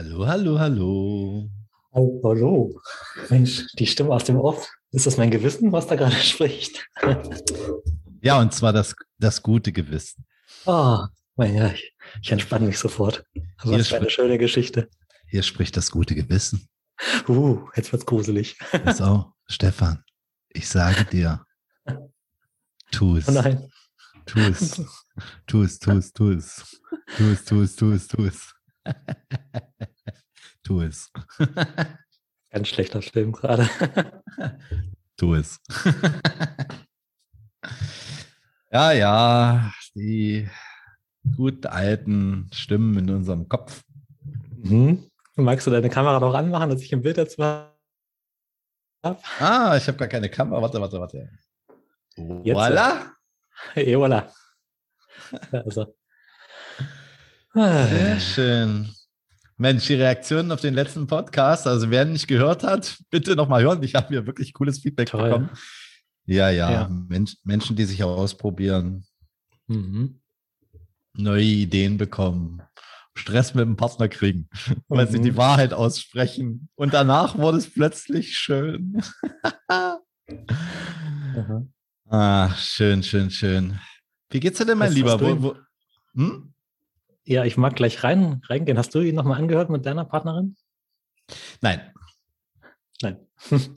Hallo, hallo, hallo. Hallo, hallo. Mensch, die Stimme aus dem Off. Ist das mein Gewissen, was da gerade spricht? Ja, und zwar das, das gute Gewissen. Oh, mein ja, ich, ich entspanne mich sofort. Hier Was für eine schöne Geschichte. Hier spricht das gute Gewissen. Uh, jetzt wird's gruselig. So, Stefan, ich sage dir, tu es. Oh nein. Tu es. Tu es, tu es, tu es. Tu es, tu es, tu es, tu es. Tu es. Ganz schlechter Film gerade. Tu es. Ja, ja, die gut alten Stimmen in unserem Kopf. Mhm. Magst du deine Kamera noch anmachen, dass ich ein Bild dazu habe? Ah, ich habe gar keine Kamera. Warte, warte, warte. Jetzt, Voila. Hey, voilà. Also. Sehr schön. Mensch, die Reaktionen auf den letzten Podcast, also wer nicht gehört hat, bitte nochmal hören. Ich habe hier wirklich cooles Feedback Toll. bekommen. Ja, ja, Ja. Mensch, Menschen, die sich ausprobieren, Mhm. neue Ideen bekommen, Stress mit dem Partner kriegen, weil sie Mhm. die Wahrheit aussprechen. Und danach wurde es plötzlich schön. Ah, schön, schön, schön. Wie geht's dir denn, mein Lieber? hast du Wo, wo, hm? Ja, ich mag gleich rein, reingehen. Hast du ihn nochmal angehört mit deiner Partnerin? Nein, Nein.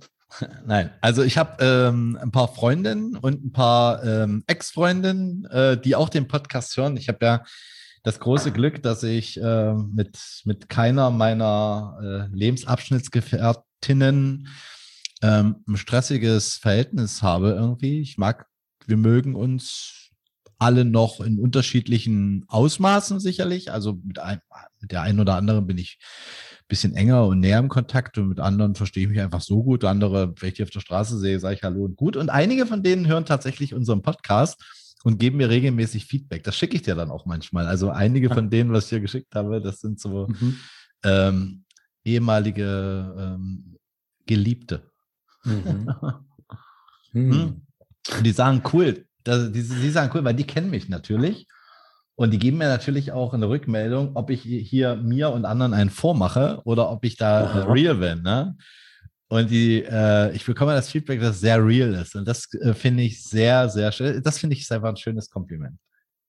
Nein, also ich habe ähm, ein paar Freundinnen und ein paar ähm, Ex-Freundinnen, äh, die auch den Podcast hören. Ich habe ja das große Glück, dass ich äh, mit, mit keiner meiner äh, Lebensabschnittsgefährtinnen ähm, ein stressiges Verhältnis habe irgendwie. Ich mag, wir mögen uns alle noch in unterschiedlichen Ausmaßen sicherlich. Also mit, ein, mit der einen oder anderen bin ich ein bisschen enger und näher im Kontakt und mit anderen verstehe ich mich einfach so gut. Andere, wenn ich die auf der Straße sehe, sage ich Hallo und gut. Und einige von denen hören tatsächlich unseren Podcast und geben mir regelmäßig Feedback. Das schicke ich dir dann auch manchmal. Also einige von denen, was ich dir geschickt habe, das sind so Mhm. ähm, ehemalige ähm, Geliebte. Mhm. Hm. Mhm. Und die sagen cool, das, die, die sagen cool, weil die kennen mich natürlich. Und die geben mir natürlich auch eine Rückmeldung, ob ich hier mir und anderen einen vormache oder ob ich da äh, real bin. Ne? Und die, äh, ich bekomme das Feedback, dass es sehr real ist. Und das äh, finde ich sehr, sehr schön. Das finde ich einfach ein schönes Kompliment.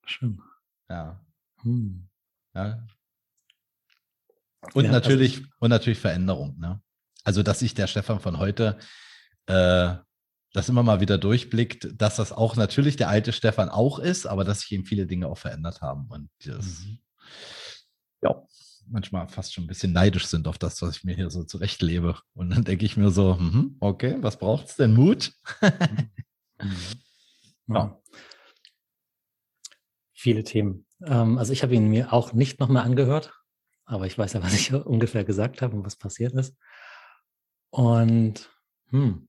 Schön. Ja. Mhm. ja. Und Ja, also natürlich, und natürlich Veränderung, ne? Also, dass sich der Stefan von heute äh, das immer mal wieder durchblickt, dass das auch natürlich der alte Stefan auch ist, aber dass sich eben viele Dinge auch verändert haben und das, Mhm. ja, manchmal fast schon ein bisschen neidisch sind auf das, was ich mir hier so zurechtlebe. Und dann denke ich mir so, mhm, okay, was braucht es denn? Mut? Mhm. Ja. Ja. Viele Themen. Ähm, also ich habe ihn mir auch nicht nochmal angehört, aber ich weiß ja, was ich ungefähr gesagt habe und was passiert ist. Und hm,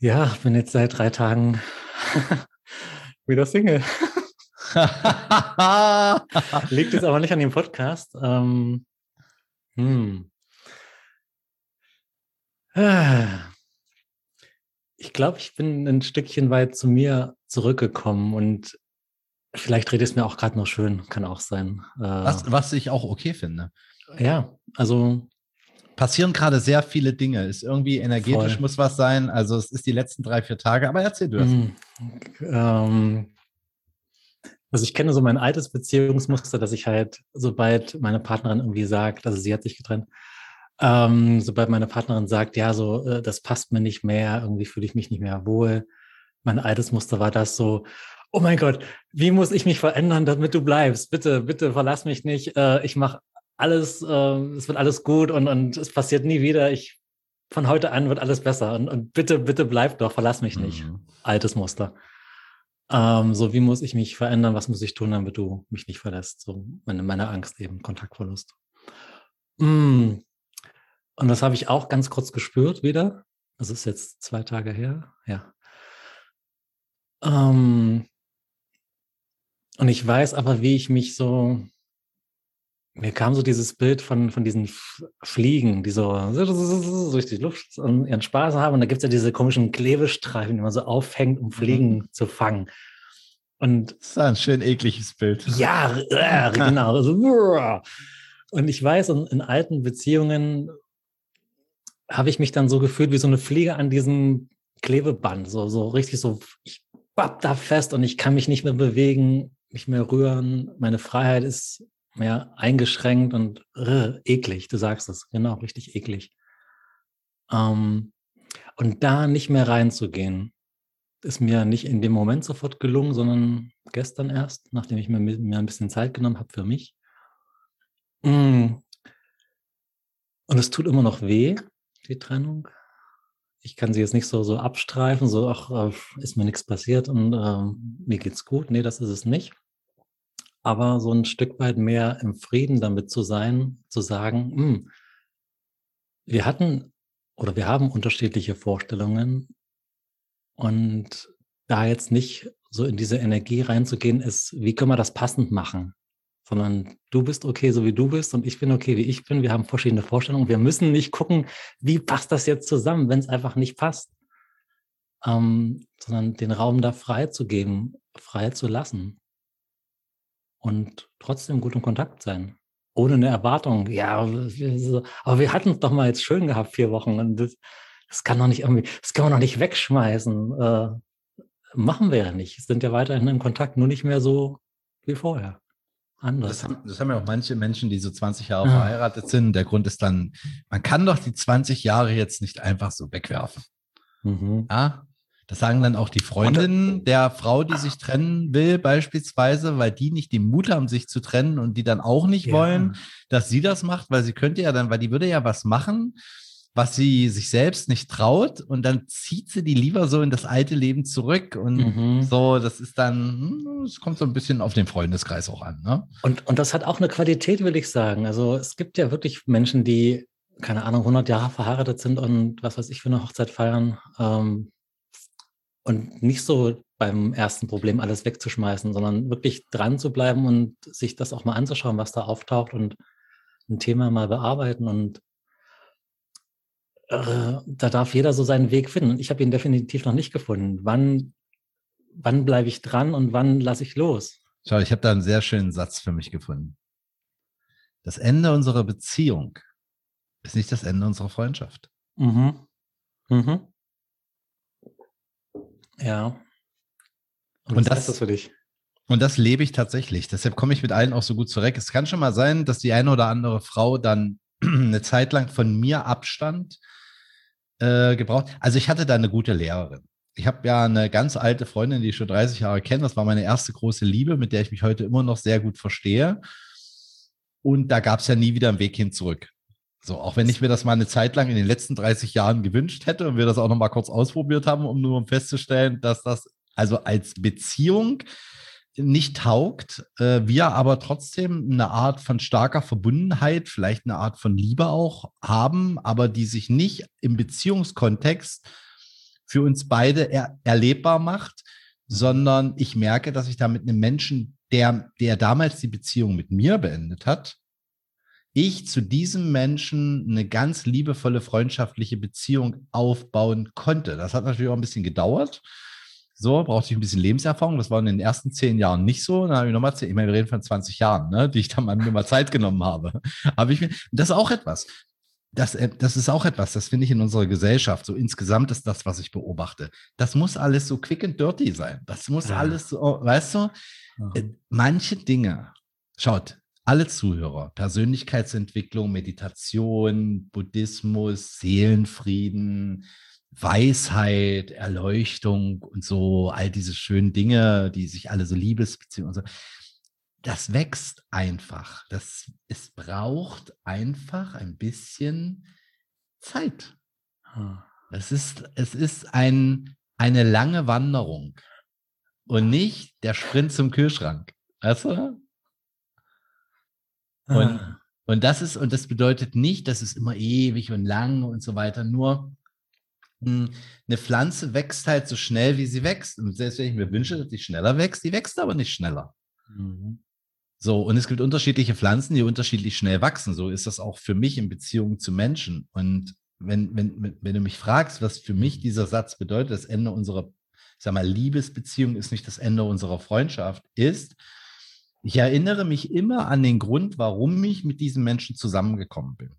ja, bin jetzt seit drei Tagen wieder Single. Liegt jetzt aber nicht an dem Podcast. Ähm, hm. Ich glaube, ich bin ein Stückchen weit zu mir zurückgekommen und vielleicht redet es mir auch gerade noch schön, kann auch sein. Äh, was, was ich auch okay finde. Ja, also Passieren gerade sehr viele Dinge. Ist irgendwie energetisch Voll. muss was sein. Also es ist die letzten drei, vier Tage, aber erzähl du das. Mm, ähm, also ich kenne so mein altes Beziehungsmuster, dass ich halt, sobald meine Partnerin irgendwie sagt, also sie hat sich getrennt, ähm, sobald meine Partnerin sagt, ja, so, äh, das passt mir nicht mehr, irgendwie fühle ich mich nicht mehr wohl. Mein altes Muster war das so, oh mein Gott, wie muss ich mich verändern, damit du bleibst? Bitte, bitte verlass mich nicht. Äh, ich mache alles, äh, es wird alles gut und, und es passiert nie wieder. Ich von heute an wird alles besser und, und bitte, bitte bleib doch, verlass mich nicht Mhm. altes Muster. Ähm, so, wie muss ich mich verändern? Was muss ich tun, damit du mich nicht verlässt? So, meine, meine Angst eben, Kontaktverlust. Mm. Und das habe ich auch ganz kurz gespürt wieder. Das ist jetzt zwei Tage her. Ja. Ähm, und ich weiß aber, wie ich mich so, mir kam so dieses Bild von, von diesen Fliegen, die so durch die Luft und ihren Spaß haben. Und da gibt es ja diese komischen Klebestreifen, die man so aufhängt, um Fliegen zu fangen. Und Das ist ein schön ekliges Bild. ja, äh, genau. So, uah. Und ich weiß, in, in alten Beziehungen habe ich mich dann so gefühlt wie so eine Fliege an diesem Klebeband, so, so richtig so, ich bapp da fest und ich kann mich nicht mehr bewegen, nicht mehr rühren. Meine Freiheit ist mehr eingeschränkt und äh, eklig. Du sagst es, genau, richtig eklig. Ähm, und da nicht mehr reinzugehen, ist mir nicht in dem Moment sofort gelungen, sondern gestern erst, nachdem ich mir, mir ein bisschen Zeit genommen habe für mich. Mm. Und es tut immer noch weh, die Trennung. Ich kann sie jetzt nicht so, so abstreifen, so, ach, äh, ist mir nichts passiert und äh, mir geht's gut. Nee, das ist es nicht. Aber so ein Stück weit mehr im Frieden damit zu sein, zu sagen, mh, hm, wir hatten oder wir haben unterschiedliche Vorstellungen und da jetzt nicht so in diese Energie reinzugehen, ist, wie können wir das passend machen? Sondern du bist okay, so wie du bist und ich bin okay, wie ich bin. Wir haben verschiedene Vorstellungen. Wir müssen nicht gucken, wie passt das jetzt zusammen, wenn es einfach nicht passt. Ähm, sondern den Raum da frei zu geben, frei zu lassen. Und trotzdem gut in Kontakt sein. Ohne eine Erwartung. Ja, aber wir hatten es doch mal jetzt schön gehabt, vier Wochen. Und das, das kann doch nicht irgendwie, das kann man doch nicht wegschmeißen. Äh, machen wir ja nicht. Sind ja weiterhin in Kontakt, nur nicht mehr so wie vorher. Anders. Das haben, das haben ja auch manche Menschen, die so 20 Jahre ja. verheiratet sind. Der Grund ist dann, man kann doch die 20 Jahre jetzt nicht einfach so wegwerfen. Mhm. Ja, das sagen dann auch die Freundinnen der Frau, die sich trennen will, beispielsweise, weil die nicht den Mut haben, sich zu trennen und die dann auch nicht ja. wollen, dass sie das macht, weil sie könnte ja dann, weil die würde ja was machen, was sie sich selbst nicht traut und dann zieht sie die lieber so in das alte Leben zurück und mhm. so, das ist dann, hm, es kommt so ein bisschen auf den Freundeskreis auch an. Ne? Und, und das hat auch eine Qualität, will ich sagen. Also es gibt ja wirklich Menschen, die, keine Ahnung, 100 Jahre verheiratet sind und was weiß ich für eine Hochzeit feiern ähm, und nicht so beim ersten Problem alles wegzuschmeißen, sondern wirklich dran zu bleiben und sich das auch mal anzuschauen, was da auftaucht und ein Thema mal bearbeiten und äh, da darf jeder so seinen Weg finden. Und ich habe ihn definitiv noch nicht gefunden. Wann, wann bleibe ich dran und wann lasse ich los? Schau, ich habe da einen sehr schönen Satz für mich gefunden. Das Ende unserer Beziehung ist nicht das Ende unserer Freundschaft. Mhm. Mhm. Ja. Und, und das, das für dich? Und das lebe ich tatsächlich. Deshalb komme ich mit allen auch so gut zurecht. Es kann schon mal sein, dass die eine oder andere Frau dann eine Zeit lang von mir Abstand äh, gebraucht. Also ich hatte da eine gute Lehrerin. Ich habe ja eine ganz alte Freundin, die ich schon 30 Jahre kenne. Das war meine erste große Liebe, mit der ich mich heute immer noch sehr gut verstehe. Und da gab es ja nie wieder einen Weg hin zurück. So, auch wenn ich mir das mal eine Zeit lang in den letzten 30 Jahren gewünscht hätte und wir das auch noch mal kurz ausprobiert haben, um nur festzustellen, dass das also als Beziehung nicht taugt, äh, wir aber trotzdem eine Art von starker Verbundenheit, vielleicht eine Art von Liebe auch haben, aber die sich nicht im Beziehungskontext für uns beide er erlebbar macht, sondern ich merke, dass ich da mit einem Menschen, der, der damals die Beziehung mit mir beendet hat, ich zu diesem Menschen eine ganz liebevolle freundschaftliche Beziehung aufbauen konnte. Das hat natürlich auch ein bisschen gedauert. So, brauchte ich ein bisschen Lebenserfahrung. Das war in den ersten zehn Jahren nicht so. Dann habe ich nochmal zehn, ich meine, wir reden von 20 Jahren, ne, die ich dann mir mal Zeit genommen habe. habe ich mir, das ist auch etwas. Das, äh, das ist auch etwas, das finde ich in unserer Gesellschaft. So insgesamt ist das, was ich beobachte. Das muss alles so quick and dirty sein. Das muss ja. alles so, weißt du, ja. Äh, manche Dinge, schaut, alle Zuhörer, Persönlichkeitsentwicklung, Meditation, Buddhismus, Seelenfrieden, Weisheit, Erleuchtung und so, all diese schönen Dinge, die sich alle so Liebesbeziehungen und so. Das wächst einfach. Das, es braucht einfach ein bisschen Zeit. Hm. Es ist, es ist ein, eine lange Wanderung und nicht der Sprint zum Kühlschrank. Weißt du? Und, ah. und das ist, und das bedeutet nicht, dass es immer ewig und lang und so weiter, nur hm, eine Pflanze wächst halt so schnell, wie sie wächst. Und selbst wenn ich mir wünsche, dass sie schneller wächst, die wächst aber nicht schneller. Mhm. So, und es gibt unterschiedliche Pflanzen, die unterschiedlich schnell wachsen. So ist das auch für mich in Beziehung zu Menschen. Und wenn, wenn, wenn du mich fragst, was für mich dieser Satz bedeutet, das Ende unserer, ich sag mal, Liebesbeziehung ist nicht das Ende unserer Freundschaft, ist, Ich erinnere mich immer an den Grund, warum ich mit diesen Menschen zusammengekommen bin.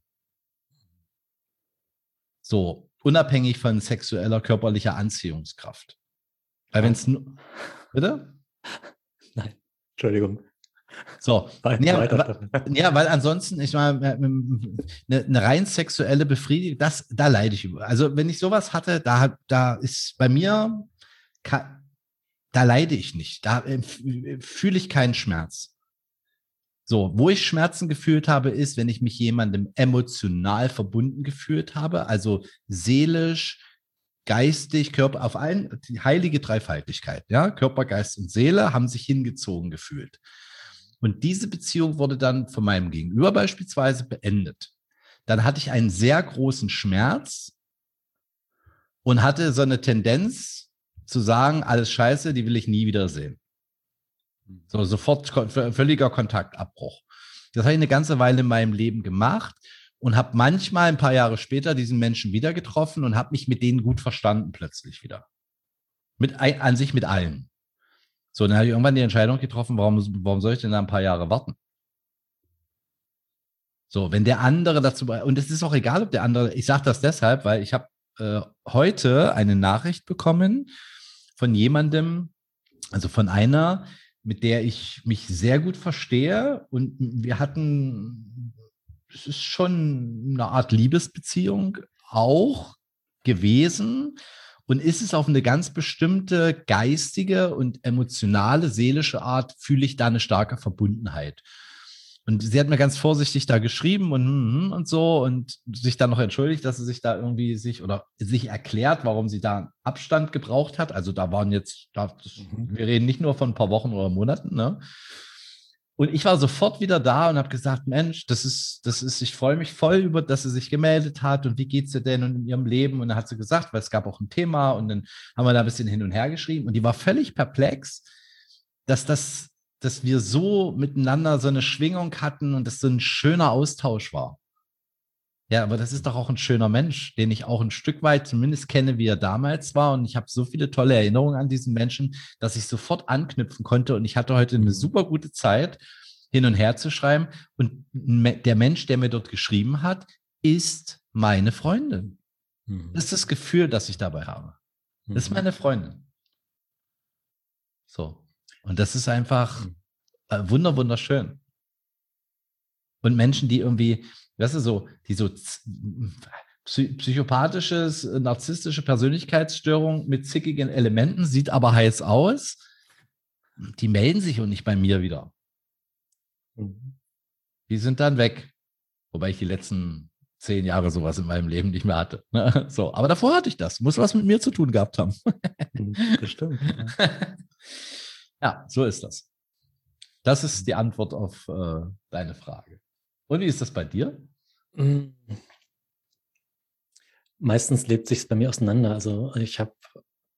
So, unabhängig von sexueller, körperlicher Anziehungskraft. Weil wenn es nur. Bitte? Nein, Entschuldigung. So, ja, ja, weil ansonsten, ich meine, eine, eine rein sexuelle Befriedigung, das, da leide ich über. Also, wenn ich sowas hatte, da, da ist bei mir, da leide ich nicht. Da äh, fühle ich keinen Schmerz. So, wo ich Schmerzen gefühlt habe, ist, wenn ich mich jemandem emotional verbunden gefühlt habe, also seelisch, geistig, Körper, auf allen, die heilige Dreifaltigkeit, ja, Körper, Geist und Seele haben sich hingezogen gefühlt. Und diese Beziehung wurde dann von meinem Gegenüber beispielsweise beendet. Dann hatte ich einen sehr großen Schmerz und hatte so eine Tendenz zu sagen, alles scheiße, die will ich nie wiedersehen. So, sofort völliger Kontaktabbruch. Das habe ich eine ganze Weile in meinem Leben gemacht und habe manchmal ein paar Jahre später diesen Menschen wieder getroffen und habe mich mit denen gut verstanden plötzlich wieder. Mit an sich mit allen. So, dann habe ich irgendwann die Entscheidung getroffen, warum, warum soll ich denn da ein paar Jahre warten? So, wenn der andere dazu, und es ist auch egal, ob der andere, ich sage das deshalb, weil ich habe äh, heute eine Nachricht bekommen von jemandem, also von einer, mit der ich mich sehr gut verstehe und wir hatten, es ist schon eine Art Liebesbeziehung auch gewesen und ist es auf eine ganz bestimmte geistige und emotionale, seelische Art, fühle ich da eine starke Verbundenheit. Und sie hat mir ganz vorsichtig da geschrieben und, hm, hm, und so und sich dann noch entschuldigt, dass sie sich da irgendwie sich oder sich erklärt, warum sie da Abstand gebraucht hat. Also da waren jetzt, da, mhm. wir reden nicht nur von ein paar Wochen oder Monaten, ne? Und ich war sofort wieder da und habe gesagt, Mensch, das ist, das ist, ich freue mich voll über, dass sie sich gemeldet hat und wie geht's ihr denn und in ihrem Leben? Und dann hat sie gesagt, weil es gab auch ein Thema und dann haben wir da ein bisschen hin und her geschrieben und die war völlig perplex, dass das, dass wir so miteinander so eine Schwingung hatten und das so ein schöner Austausch war. Ja, aber das ist doch auch ein schöner Mensch, den ich auch ein Stück weit zumindest kenne, wie er damals war. Und ich habe so viele tolle Erinnerungen an diesen Menschen, dass ich sofort anknüpfen konnte. Und ich hatte heute eine mhm. super gute Zeit, hin und her zu schreiben. Und der Mensch, der mir dort geschrieben hat, ist meine Freundin. Mhm. Das ist das Gefühl, das ich dabei habe. Das ist mhm. meine Freundin. So. Und das ist einfach mhm. äh, wunder, wunderschön. Und Menschen, die irgendwie, weißt du, so, die so psychopathisches, narzisstische Persönlichkeitsstörung mit zickigen Elementen, sieht aber heiß aus, die melden sich und nicht bei mir wieder. Mhm. Die sind dann weg. Wobei ich die letzten zehn Jahre sowas in meinem Leben nicht mehr hatte. Ne? So, aber davor hatte ich das. Muss was mit mir zu tun gehabt haben. Bestimmt. Ja. ja, so ist das. Das ist die Antwort auf äh, deine Frage. Und wie ist das bei dir? Mm. Meistens lebt sich bei mir auseinander. Also ich habe,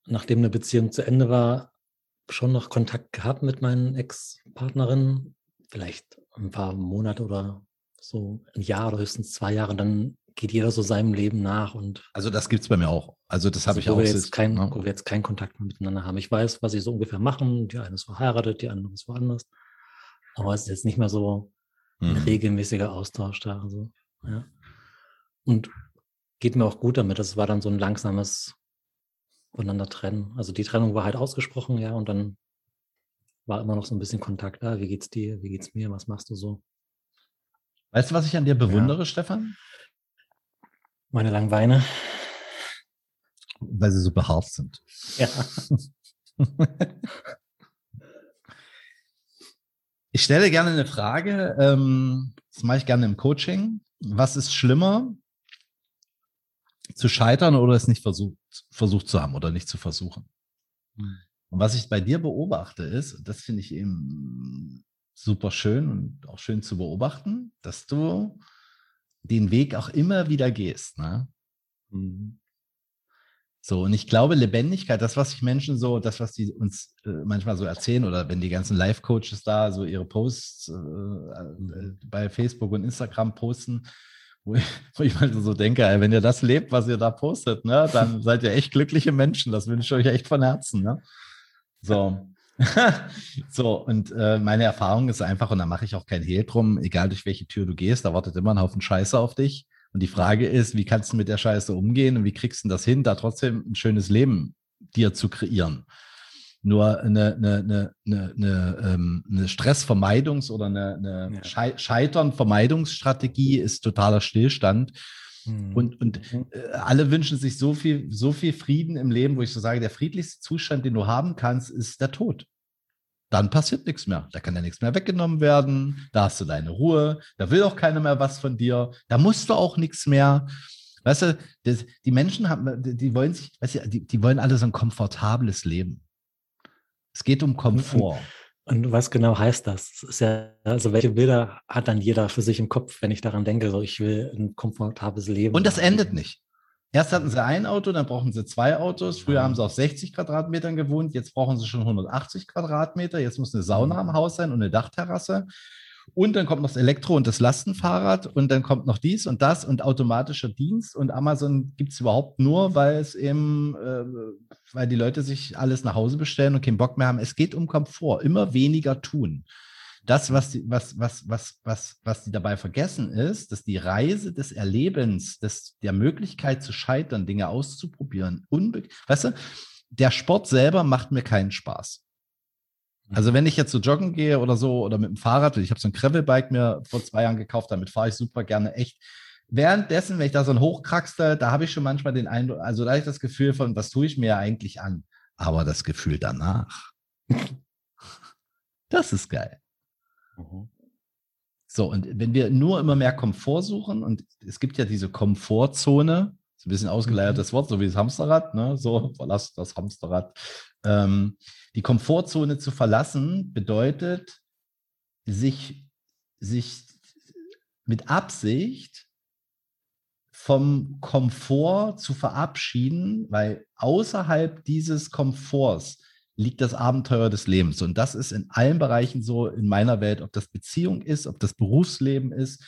nachdem eine Beziehung zu Ende war, schon noch Kontakt gehabt mit meinen Ex-Partnerinnen. Vielleicht ein paar Monate oder so ein Jahr oder höchstens zwei Jahre. Dann geht jeder so seinem Leben nach. Und also das gibt es bei mir auch. Also das habe also, ich wo auch. Wir jetzt kein, ja. Wo wir jetzt keinen Kontakt mehr miteinander haben. Ich weiß, was sie so ungefähr machen. Die eine ist verheiratet, die andere ist woanders. Aber es ist jetzt nicht mehr so ein mhm. regelmäßiger Austausch da. Also, ja. Und geht mir auch gut damit. Das war dann so ein langsames voneinander trennen. Also die Trennung war halt ausgesprochen, ja, und dann war immer noch so ein bisschen Kontakt da. Wie geht's dir? Wie geht's mir? Was machst du so? Weißt du, was ich an dir bewundere, ja. Stefan? Meine langen Beine. Weil sie so behaart sind. Ja. Ich stelle gerne eine Frage, ähm, das mache ich gerne im Coaching. Was ist schlimmer, zu scheitern oder es nicht versucht, versucht zu haben oder nicht zu versuchen? Mhm. Und was ich bei dir beobachte ist, das finde ich eben super schön und auch schön zu beobachten, dass du den Weg auch immer wieder gehst. Ne? Mhm. So, und ich glaube, Lebendigkeit, das, was sich Menschen so, das, was die uns äh, manchmal so erzählen, oder wenn die ganzen Live-Coaches da so ihre Posts äh, äh, bei Facebook und Instagram posten, wo ich, wo ich mal so denke, ey, wenn ihr das lebt, was ihr da postet, ne, dann seid ihr echt glückliche Menschen. Das wünsche ich euch echt von Herzen. Ne? So. so, und äh, meine Erfahrung ist einfach, und da mache ich auch kein Hehl drum, egal durch welche Tür du gehst, da wartet immer ein Haufen Scheiße auf dich. Und die Frage ist, wie kannst du mit der Scheiße umgehen und wie kriegst du das hin, da trotzdem ein schönes Leben dir zu kreieren? Nur eine, eine, eine, eine, eine, ähm, Stressvermeidungs- oder eine, ja. Scheitern-Vermeidungsstrategie ist totaler Stillstand. Mhm. Und, und äh, alle wünschen sich so viel, so viel Frieden im Leben, wo ich so sage, der friedlichste Zustand, den du haben kannst, ist der Tod. Dann passiert nichts mehr. Da kann ja nichts mehr weggenommen werden. Da hast du deine Ruhe. Da will auch keiner mehr was von dir. Da musst du auch nichts mehr. Weißt du, das, die Menschen haben, die wollen sich, weißt du, die, die wollen alle so ein komfortables Leben. Es geht um Komfort. Und, und, was genau heißt das? das ja, also welche Bilder hat dann jeder für sich im Kopf, wenn ich daran denke, so ich will ein komfortables Leben. Und das endet nicht. Erst hatten sie ein Auto, dann brauchen sie zwei Autos. Früher ja. haben sie auf 60 Quadratmetern gewohnt, jetzt brauchen sie schon 180 Quadratmeter. Jetzt muss eine Sauna im Haus sein und eine Dachterrasse. Und dann kommt noch das Elektro- und das Lastenfahrrad und dann kommt noch dies und das und automatischer Dienst. Und Amazon gibt es überhaupt nur, weil es eben, äh, weil die Leute sich alles nach Hause bestellen und keinen Bock mehr haben. Es geht um Komfort, immer weniger tun. Das, was die, was, was, was, was, was die dabei vergessen ist, dass die Reise des Erlebens, des, der Möglichkeit zu scheitern, Dinge auszuprobieren, unbe weißt du, der Sport selber macht mir keinen Spaß. Also wenn ich jetzt so joggen gehe oder so oder mit dem Fahrrad, ich habe so ein Gravelbike mir vor zwei Jahren gekauft, damit fahre ich super gerne echt. Währenddessen, wenn ich da so ein Hochkraxte, da habe ich schon manchmal den Eindruck, also da habe ich das Gefühl von, was tue ich mir eigentlich an? Aber das Gefühl danach, das ist geil. Mhm. So, und wenn wir nur immer mehr Komfort suchen, und es gibt ja diese Komfortzone, so ein bisschen ausgeleiertes mhm. Wort, so wie das Hamsterrad, ne? so verlass das Hamsterrad. Ähm, die Komfortzone zu verlassen bedeutet, sich, sich mit Absicht vom Komfort zu verabschieden, weil außerhalb dieses Komforts liegt das Abenteuer des Lebens. Und das ist in allen Bereichen so in meiner Welt, ob das Beziehung ist, ob das Berufsleben ist,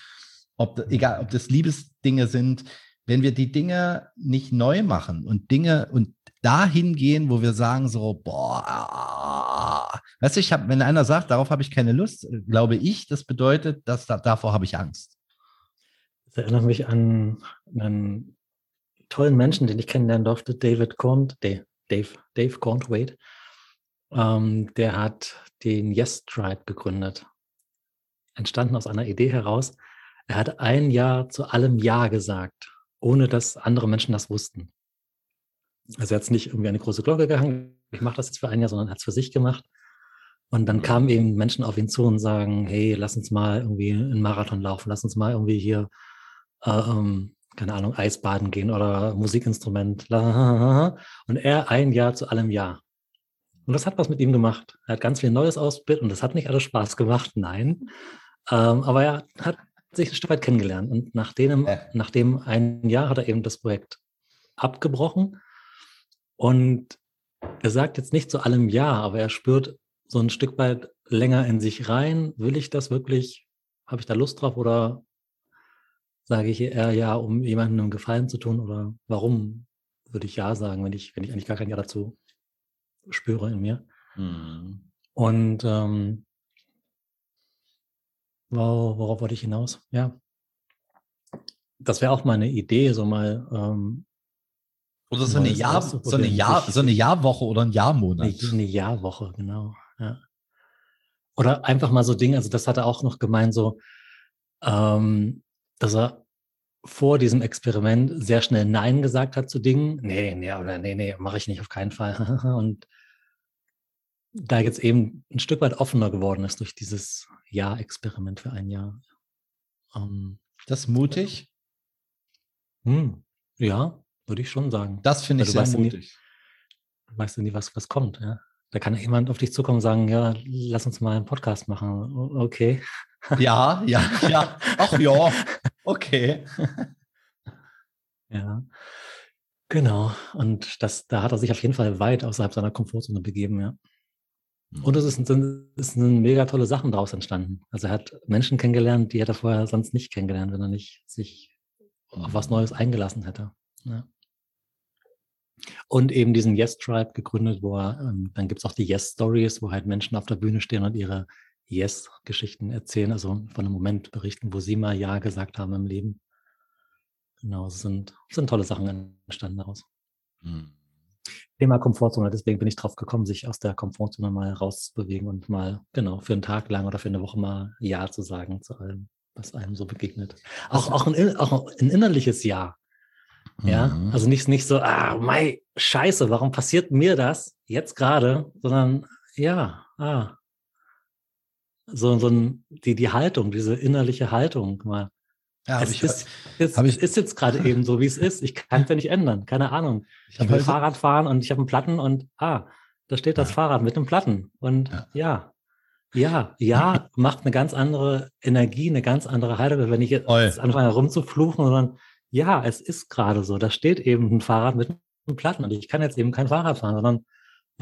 ob, egal, ob das Liebesdinge sind. Wenn wir die Dinge nicht neu machen und Dinge und dahin gehen, wo wir sagen so, boah, weißt du, ich habe, wenn einer sagt, darauf habe ich keine Lust, glaube ich, das bedeutet, dass da, davor habe ich Angst. Das erinnert mich an einen tollen Menschen, den ich kennenlernen durfte, David Korn, Dave, Dave, Dave Cornthwaite. Ähm, der hat den Yes Tribe gegründet. Entstanden aus einer Idee heraus. Er hat ein Jahr zu allem Ja gesagt, ohne dass andere Menschen das wussten. Also er hat nicht irgendwie eine große Glocke gehangen, ich mache das jetzt für ein Jahr, sondern hat es für sich gemacht. Und dann kamen eben Menschen auf ihn zu und sagen, hey, lass uns mal irgendwie einen Marathon laufen, lass uns mal irgendwie hier, äh, ähm, keine Ahnung, Eisbaden gehen oder Musikinstrument. Und er ein Jahr zu allem Ja. Und das hat was mit ihm gemacht. Er hat ganz viel Neues ausprobiert und das hat nicht alles Spaß gemacht, nein. Ähm, aber er hat sich ein Stück weit kennengelernt. Und nach dem, ja. nach dem ein Jahr hat er eben das Projekt abgebrochen und er sagt jetzt nicht zu allem Ja, aber er spürt so ein Stück weit länger in sich rein. Will ich das wirklich? Habe ich da Lust drauf? Oder sage ich eher Ja, um jemandem einen Gefallen zu tun? Oder warum würde ich Ja sagen, wenn ich, wenn ich eigentlich gar kein Ja dazu spüre in mir? Mhm. Und ähm, worauf wollte ich hinaus? Ja. Das wäre auch mal eine Idee, so mal ähm, oder so eine, Jahr, so, eine Jahr, so eine Jahrwoche oder ein Jahrmonat. Eine, eine Jahrwoche, genau. Ja. Oder einfach mal so Dinge, also das hat er auch noch gemeint, so, ähm, dass er vor diesem Experiment sehr schnell Nein gesagt hat zu Dingen. Nee, nee, oder nee, nee, mache ich nicht auf keinen Fall. Und da jetzt eben ein Stück weit offener geworden ist durch dieses Ja-Experiment für ein Jahr. Ähm, das ist mutig. Hm, ja, würde ich schon sagen. Das finde ich sehr mutig. Nie, du weißt ja nie, was, was kommt. Ja? Da kann jemand auf dich zukommen und sagen, ja, lass uns mal einen Podcast machen. Okay. Ja, ja, ja. Ach ja, okay. ja. Genau. Und das, da hat er sich auf jeden Fall weit außerhalb seiner Komfortzone begeben, ja. Und es ist, ist eine mega tolle Sachen daraus entstanden. Also er hat Menschen kennengelernt, die hätte er vorher sonst nicht kennengelernt, wenn er nicht sich auf was Neues eingelassen hätte. Ja. Und eben diesen Yes Tribe gegründet, wo er, ähm, dann gibt's auch die Yes Stories, wo halt Menschen auf der Bühne stehen und ihre Yes-Geschichten erzählen, also von einem Moment berichten, wo sie mal Ja gesagt haben im Leben. Genau, es sind, sind tolle Sachen entstanden daraus. Mhm. Thema Komfortzone, deswegen bin ich drauf gekommen, sich aus der Komfortzone mal rauszubewegen und mal, genau, für einen Tag lang oder für eine Woche mal Ja zu sagen zu allem, was einem so begegnet. Auch, auch, ein, auch ein innerliches Ja. Ja, mhm. also nicht, nicht so, ah, mei, scheiße, warum passiert mir das jetzt gerade, sondern ja, ah, so, so ein, die, die Haltung, diese innerliche Haltung mal. Ja, es ich, ist, es ich, ist jetzt gerade eben so, wie es ist. Ich kann es ja nicht ändern. Keine Ahnung. Ich, ich will Fahrrad fahren und ich habe einen Platten und ah, da steht das ja. Fahrrad mit einem Platten. Und ja. ja, ja, ja, macht eine ganz andere Energie, eine ganz andere Haltung, wenn ich jetzt Oi. anfange rumzufluchen, sondern ja, es ist gerade so. Da steht eben ein Fahrrad mit einem Platten und ich kann jetzt eben kein Fahrrad fahren, sondern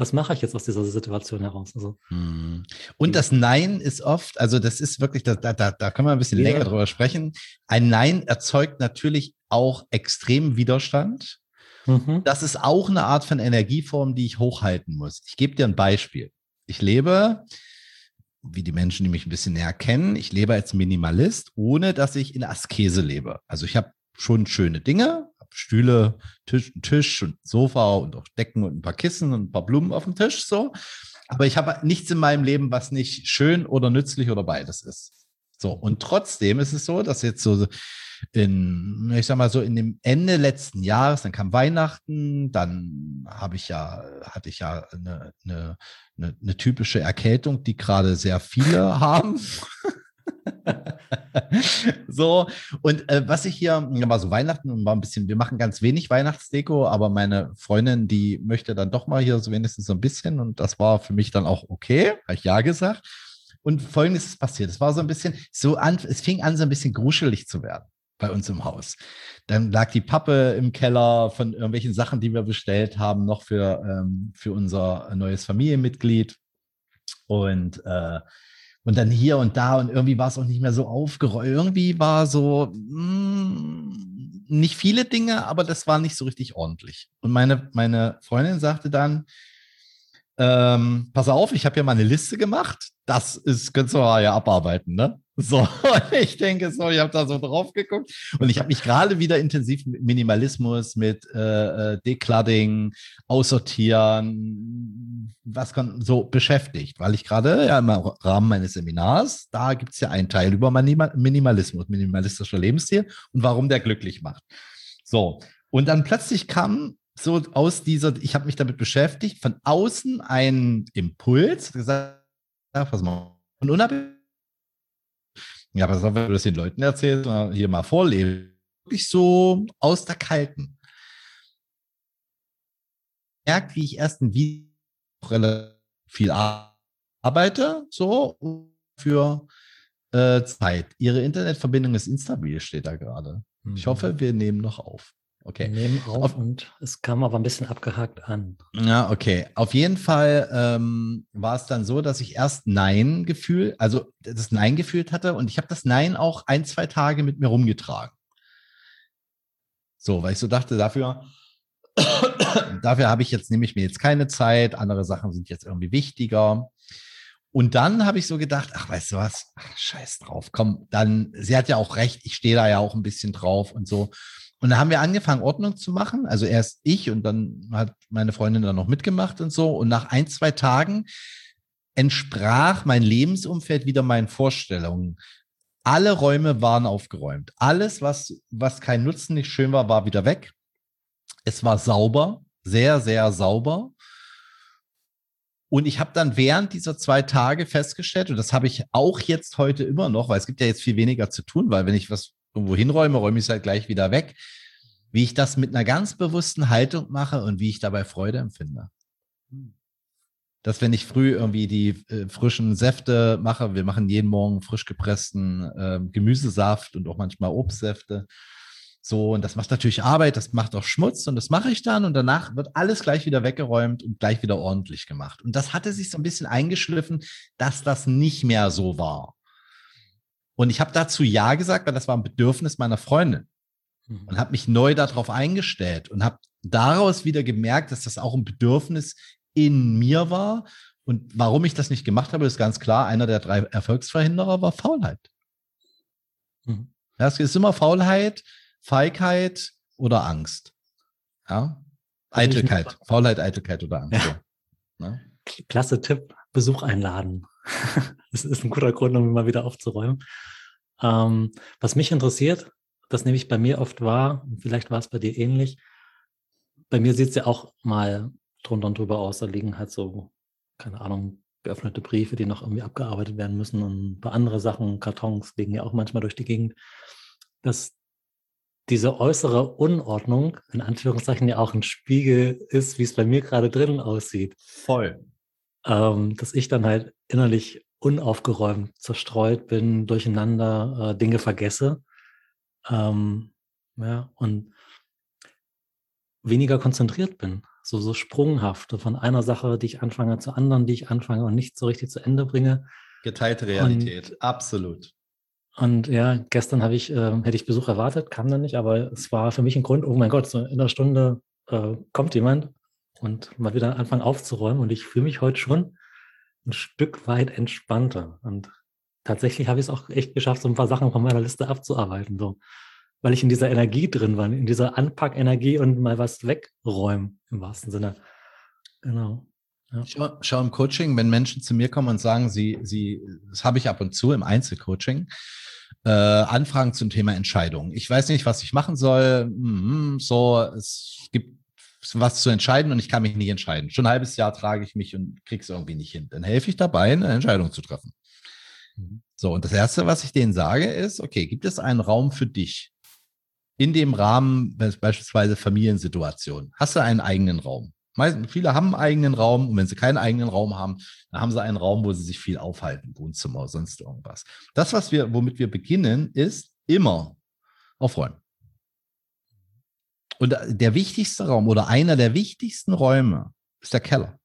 was mache ich jetzt aus dieser Situation heraus? Also, hm. und das Nein ist oft, also das ist wirklich, da, da, da können wir ein bisschen ja. länger drüber sprechen. Ein Nein erzeugt natürlich auch extremen Widerstand. Mhm. Das ist auch eine Art von Energieform, die ich hochhalten muss. Ich gebe dir ein Beispiel. Ich lebe, wie die Menschen, die mich ein bisschen näher kennen, ich lebe als Minimalist, ohne dass ich in Askese lebe. Also ich habe schon schöne Dinge, Stühle, Tisch, Tisch und Sofa und auch Decken und ein paar Kissen und ein paar Blumen auf dem Tisch so. Aber ich habe nichts in meinem Leben, was nicht schön oder nützlich oder beides ist. So. Und trotzdem ist es so, dass jetzt so in, ich sag mal so, in dem Ende letzten Jahres, dann kam Weihnachten, dann habe ich ja, hatte ich ja eine, eine, eine, eine typische Erkältung, die gerade sehr viele haben. so, und äh, was ich hier, war so Weihnachten war ein bisschen, wir machen ganz wenig Weihnachtsdeko, aber meine Freundin, die möchte dann doch mal hier so wenigstens so ein bisschen und das war für mich dann auch okay, habe ich ja gesagt. Und folgendes ist passiert: Es war so ein bisschen so an, es fing an, so ein bisschen gruschelig zu werden bei uns im Haus. Dann lag die Pappe im Keller von irgendwelchen Sachen, die wir bestellt haben, noch für, ähm, für unser neues Familienmitglied. Und äh, und dann hier und da und irgendwie war es auch nicht mehr so aufgeräumt. Irgendwie war so mh, hm, nicht viele Dinge, aber das war nicht so richtig ordentlich. Und meine, meine Freundin sagte dann, ähm, pass auf, ich habe ja mal eine Liste gemacht. Das ist, kannst du ja abarbeiten, ne? So, ich denke so, ich habe da so drauf geguckt und ich habe mich gerade wieder intensiv mit Minimalismus, mit äh, äh, Decludding, Aussortieren, was kann so beschäftigt, weil ich gerade ja im Rahmen meines Seminars, da gibt es ja einen Teil über Minimalismus, minimalistischer Lebensstil und warum der glücklich macht. So, und dann plötzlich kam so aus dieser, ich habe mich damit beschäftigt, von außen ein Impuls, gesagt, pass mal, und unabhängig ja, pass auf, wenn du das den Leuten erzählst, hier mal vorlebe, wirklich so aus der Kalten. Merkt, wie ich erst ein Video relativ viel arbeite, so für äh, Zeit. Ihre Internetverbindung ist instabil, steht da gerade. Mhm. Ich hoffe, wir nehmen noch auf. Okay. Wir nehmen auf, auf, und es kam aber ein bisschen abgehakt an. Ja, okay. Auf jeden Fall ähm, war es dann so, dass ich erst Nein gefühlt, also das Nein gefühlt hatte und ich habe das Nein auch ein, zwei Tage mit mir rumgetragen. So, weil ich so dachte, dafür, dafür habe ich jetzt, nehme ich mir jetzt keine Zeit, andere Sachen sind jetzt irgendwie wichtiger. Und dann habe ich so gedacht, ach, weißt du was, ach, scheiß drauf, komm, dann, sie hat ja auch recht, ich stehe da ja auch ein bisschen drauf und so. Und dann haben wir angefangen, Ordnung zu machen. Also erst ich und dann hat meine Freundin dann noch mitgemacht und so. Und nach ein, zwei Tagen entsprach mein Lebensumfeld wieder meinen Vorstellungen. Alle Räume waren aufgeräumt. Alles, was, was kein Nutzen nicht schön war, war wieder weg. Es war sauber, sehr, sehr sauber. Und ich habe dann während dieser zwei Tage festgestellt, und das habe ich auch jetzt heute immer noch, weil es gibt ja jetzt viel weniger zu tun, weil wenn ich was irgendwo hinräume, räume ich es halt gleich wieder weg. Wie ich das mit einer ganz bewussten Haltung mache und wie ich dabei Freude empfinde. Dass wenn ich früh irgendwie die äh, frischen Säfte mache, wir machen jeden Morgen frisch gepressten äh, Gemüsesaft und auch manchmal Obstsäfte. So, und das macht natürlich Arbeit, das macht auch Schmutz und das mache ich dann und danach wird alles gleich wieder weggeräumt und gleich wieder ordentlich gemacht. Und das hatte sich so ein bisschen eingeschliffen, dass das nicht mehr so war. Und ich habe dazu Ja gesagt, weil das war ein Bedürfnis meiner Freundin. mhm. und habe mich neu darauf eingestellt und habe daraus wieder gemerkt, dass das auch ein Bedürfnis in mir war. Und warum ich das nicht gemacht habe, ist ganz klar, einer der drei Erfolgsverhinderer war Faulheit. Mhm. Das ist immer Faulheit, Feigheit oder Angst. Ja? Eitelkeit. Faulheit, Eitelkeit oder Angst. Ja. Ja. Klasse Tipp. Besuch einladen. das ist ein guter Grund, um mal wieder aufzuräumen. Ähm, was mich interessiert, das nehme ich bei mir oft wahr, vielleicht war es bei dir ähnlich. Bei mir sieht es ja auch mal drunter und drüber aus. Da liegen halt so, keine Ahnung, geöffnete Briefe, die noch irgendwie abgearbeitet werden müssen und ein paar andere Sachen, Kartons liegen ja auch manchmal durch die Gegend. Dass diese äußere Unordnung, in Anführungszeichen, ja auch ein Spiegel ist, wie es bei mir gerade drinnen aussieht. Voll. Ähm, dass ich dann halt innerlich unaufgeräumt, zerstreut bin, durcheinander äh, Dinge vergesse. Ähm, ja, und weniger konzentriert bin. So, so sprunghaft von einer Sache, die ich anfange, zur anderen, die ich anfange und nicht so richtig zu Ende bringe. Geteilte Realität, und, absolut. Und ja, gestern habe ich, äh, hätte ich Besuch erwartet, kam dann nicht, aber es war für mich ein Grund, oh mein Gott, so in einer Stunde äh, kommt jemand und mal wieder anfangen aufzuräumen. Und ich fühle mich heute schon ein Stück weit entspannter. Und tatsächlich habe ich es auch echt geschafft, so ein paar Sachen von meiner Liste abzuarbeiten. So weil ich in dieser Energie drin war, in dieser Anpackenergie und mal was wegräumen im wahrsten Sinne. Genau. Ja. Schau, schau, im Coaching, wenn Menschen zu mir kommen und sagen, sie, sie, das habe ich ab und zu im Einzelcoaching, äh, Anfragen zum Thema Entscheidung. Ich weiß nicht, was ich machen soll. Mhm, so, es gibt was zu entscheiden und ich kann mich nicht entscheiden. Schon ein halbes Jahr trage ich mich und kriege es irgendwie nicht hin. Dann helfe ich dabei, eine Entscheidung zu treffen. Mhm. So, und das Erste, was ich denen sage, ist, okay, gibt es einen Raum für dich? in dem Rahmen, beispielsweise Familiensituation, hast du einen eigenen Raum. Meist, viele haben einen eigenen Raum und wenn sie keinen eigenen Raum haben, dann haben sie einen Raum, wo sie sich viel aufhalten, Wohnzimmer sonst irgendwas. Das, was wir, womit wir beginnen, ist immer aufräumen. Und der wichtigste Raum oder einer der wichtigsten Räume ist der Keller.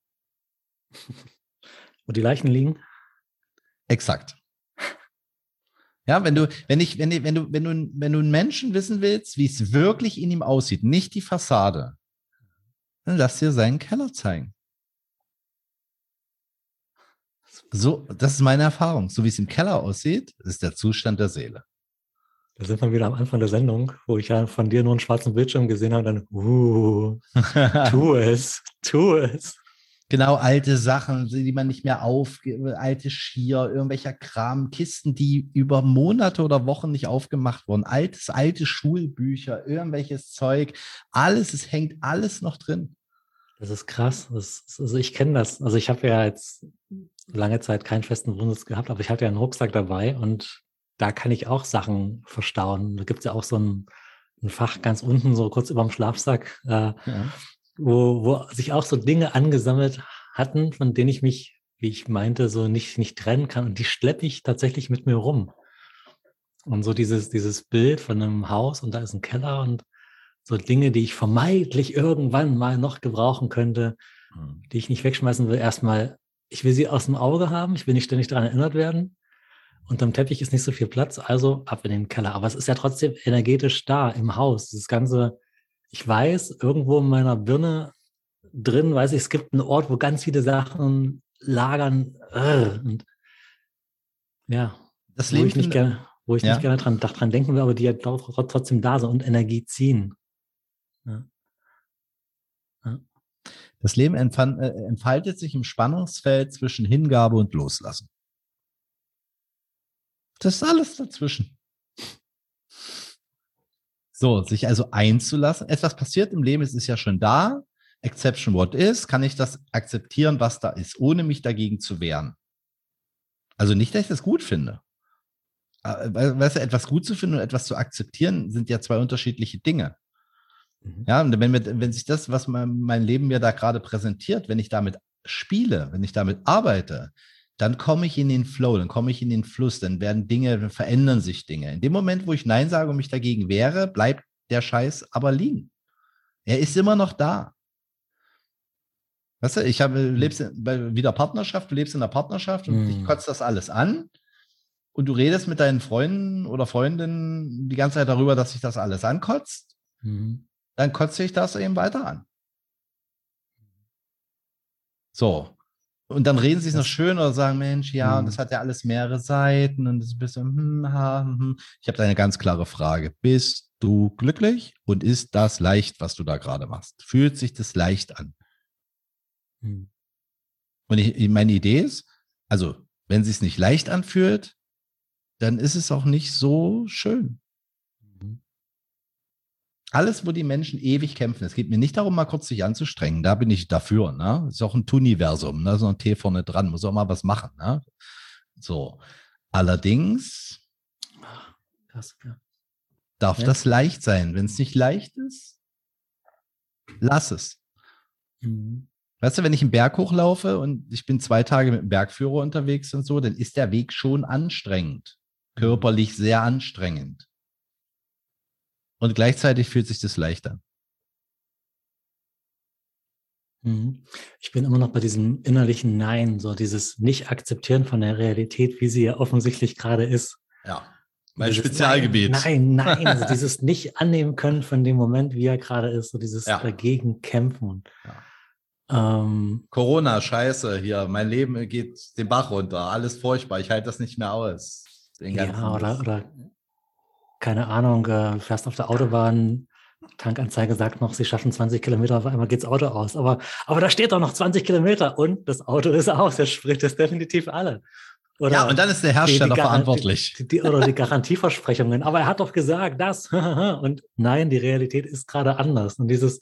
Wo die Leichen liegen? Exakt. Ja, wenn du, wenn ich, wenn, wenn du, wenn du, wenn du einen Menschen wissen willst, wie es wirklich in ihm aussieht, nicht die Fassade, dann lass dir seinen Keller zeigen. So, das ist meine Erfahrung. So wie es im Keller aussieht, ist der Zustand der Seele. Da sind wir wieder am Anfang der Sendung, wo ich ja von dir nur einen schwarzen Bildschirm gesehen habe und dann, uh, tu es, tu es. Genau, alte Sachen, die man nicht mehr auf, alte Skier, irgendwelcher Kram, Kisten, die über Monate oder Wochen nicht aufgemacht wurden, altes, alte Schulbücher, irgendwelches Zeug, alles, es hängt alles noch drin. Das ist krass. Das, also ich kenne das. Also ich habe ja jetzt lange Zeit keinen festen Wohnsitz gehabt, aber ich hatte ja einen Rucksack dabei und da kann ich auch Sachen verstauen. Da gibt es ja auch so ein, ein, Fach ganz unten, so kurz über dem Schlafsack. Äh, ja wo, wo sich auch so Dinge angesammelt hatten, von denen ich mich, wie ich meinte, so nicht, nicht trennen kann. Und die schleppe ich tatsächlich mit mir rum. Und so dieses, dieses Bild von einem Haus und da ist ein Keller und so Dinge, die ich vermeintlich irgendwann mal noch gebrauchen könnte, mhm. die ich nicht wegschmeißen will. Erstmal, ich will sie aus dem Auge haben, ich will nicht ständig daran erinnert werden. Unterm Teppich ist nicht so viel Platz, also ab in den Keller. Aber es ist ja trotzdem energetisch da im Haus. Dieses ganze ich weiß, irgendwo in meiner Birne drin, weiß ich, es gibt einen Ort, wo ganz viele Sachen lagern. Und ja, das wo ich nicht gerne, wo ich ja. nicht gerne dran, dran denken will, aber die ja trotzdem da sind und Energie ziehen. Ja. Ja. Das Leben äh, entfaltet sich im Spannungsfeld zwischen Hingabe und Loslassen. Das ist alles dazwischen. So, sich also einzulassen. Etwas passiert im Leben, es ist ja schon da. Exception what is, kann ich das akzeptieren, was da ist, ohne mich dagegen zu wehren. Also nicht, dass ich das gut finde. Äh, weißt du, etwas gut zu finden und etwas zu akzeptieren, sind ja zwei unterschiedliche Dinge. Mhm. Ja, und wenn, wir, wenn sich das, was mein, mein Leben mir da gerade präsentiert, wenn ich damit spiele, wenn ich damit arbeite, dann komme ich in den Flow, dann komme ich in den Fluss, dann werden Dinge, dann verändern sich Dinge. In dem Moment, wo ich Nein sage und mich dagegen wehre, bleibt der Scheiß aber liegen. Er ist immer noch da. Weißt du, ich habe, hm. lebst in, wieder Partnerschaft, du lebst in einer Partnerschaft und mm. ich hm. kotze das alles an. und du redest mit deinen Freunden oder Freundinnen die ganze Zeit darüber, dass sich das alles ankotzt, mhm. dann kotzt sich das eben weiter an. So. Und dann reden sie es noch schön oder sagen, Mensch, ja, mhm. und das hat ja alles mehrere Seiten und das ist ein bisschen, hm, ha, hm. hm. Ich habe da eine ganz klare Frage. Bist du glücklich und ist das leicht, was du da gerade machst? Fühlt sich das leicht an? Mhm. Und ich, meine Idee ist, also, wenn es sich nicht leicht anfühlt, dann ist es auch nicht so schön. Alles, wo die Menschen ewig kämpfen. Es geht mir nicht darum, mal kurz sich anzustrengen. Da bin ich dafür. Ne? Ist auch ein Tuniversum. Da ne? ist noch ein T vorne dran. Muss auch mal was machen. Ne? So. Allerdings Krass, ja. darf ja. das leicht sein. Wenn es nicht leicht ist, lass es. Mhm. Weißt du, wenn ich einen Berg hochlaufe und ich bin zwei Tage mit dem Bergführer unterwegs und so, dann ist der Weg schon anstrengend. Körperlich sehr anstrengend. Und gleichzeitig fühlt sich das leicht an. Mhm. Ich bin immer noch bei diesem innerlichen Nein, so dieses Nicht-Akzeptieren von der Realität, wie sie ja offensichtlich gerade ist. Ja, mein dieses Spezialgebiet. Nein, nein, nein also dieses Nicht-Annehmen können von dem Moment, wie er gerade ist, so dieses ja. dagegen kämpfen. Ja. Ähm, Corona, scheiße, hier, mein Leben geht den Bach runter, alles furchtbar, ich halte das nicht mehr aus. ja, oder, oder, keine Ahnung, äh, fährst auf der Autobahn, Tankanzeige sagt noch, sie schaffen 20 Kilometer, auf einmal geht's Auto aus. Aber, aber da steht doch noch 20 Kilometer und das Auto ist aus, er spricht es definitiv alle. Oder ja, und dann ist der Hersteller die, die verantwortlich. Die, die, oder die Garantieversprechungen. Aber er hat doch gesagt, das. und nein, die Realität ist gerade anders. Und dieses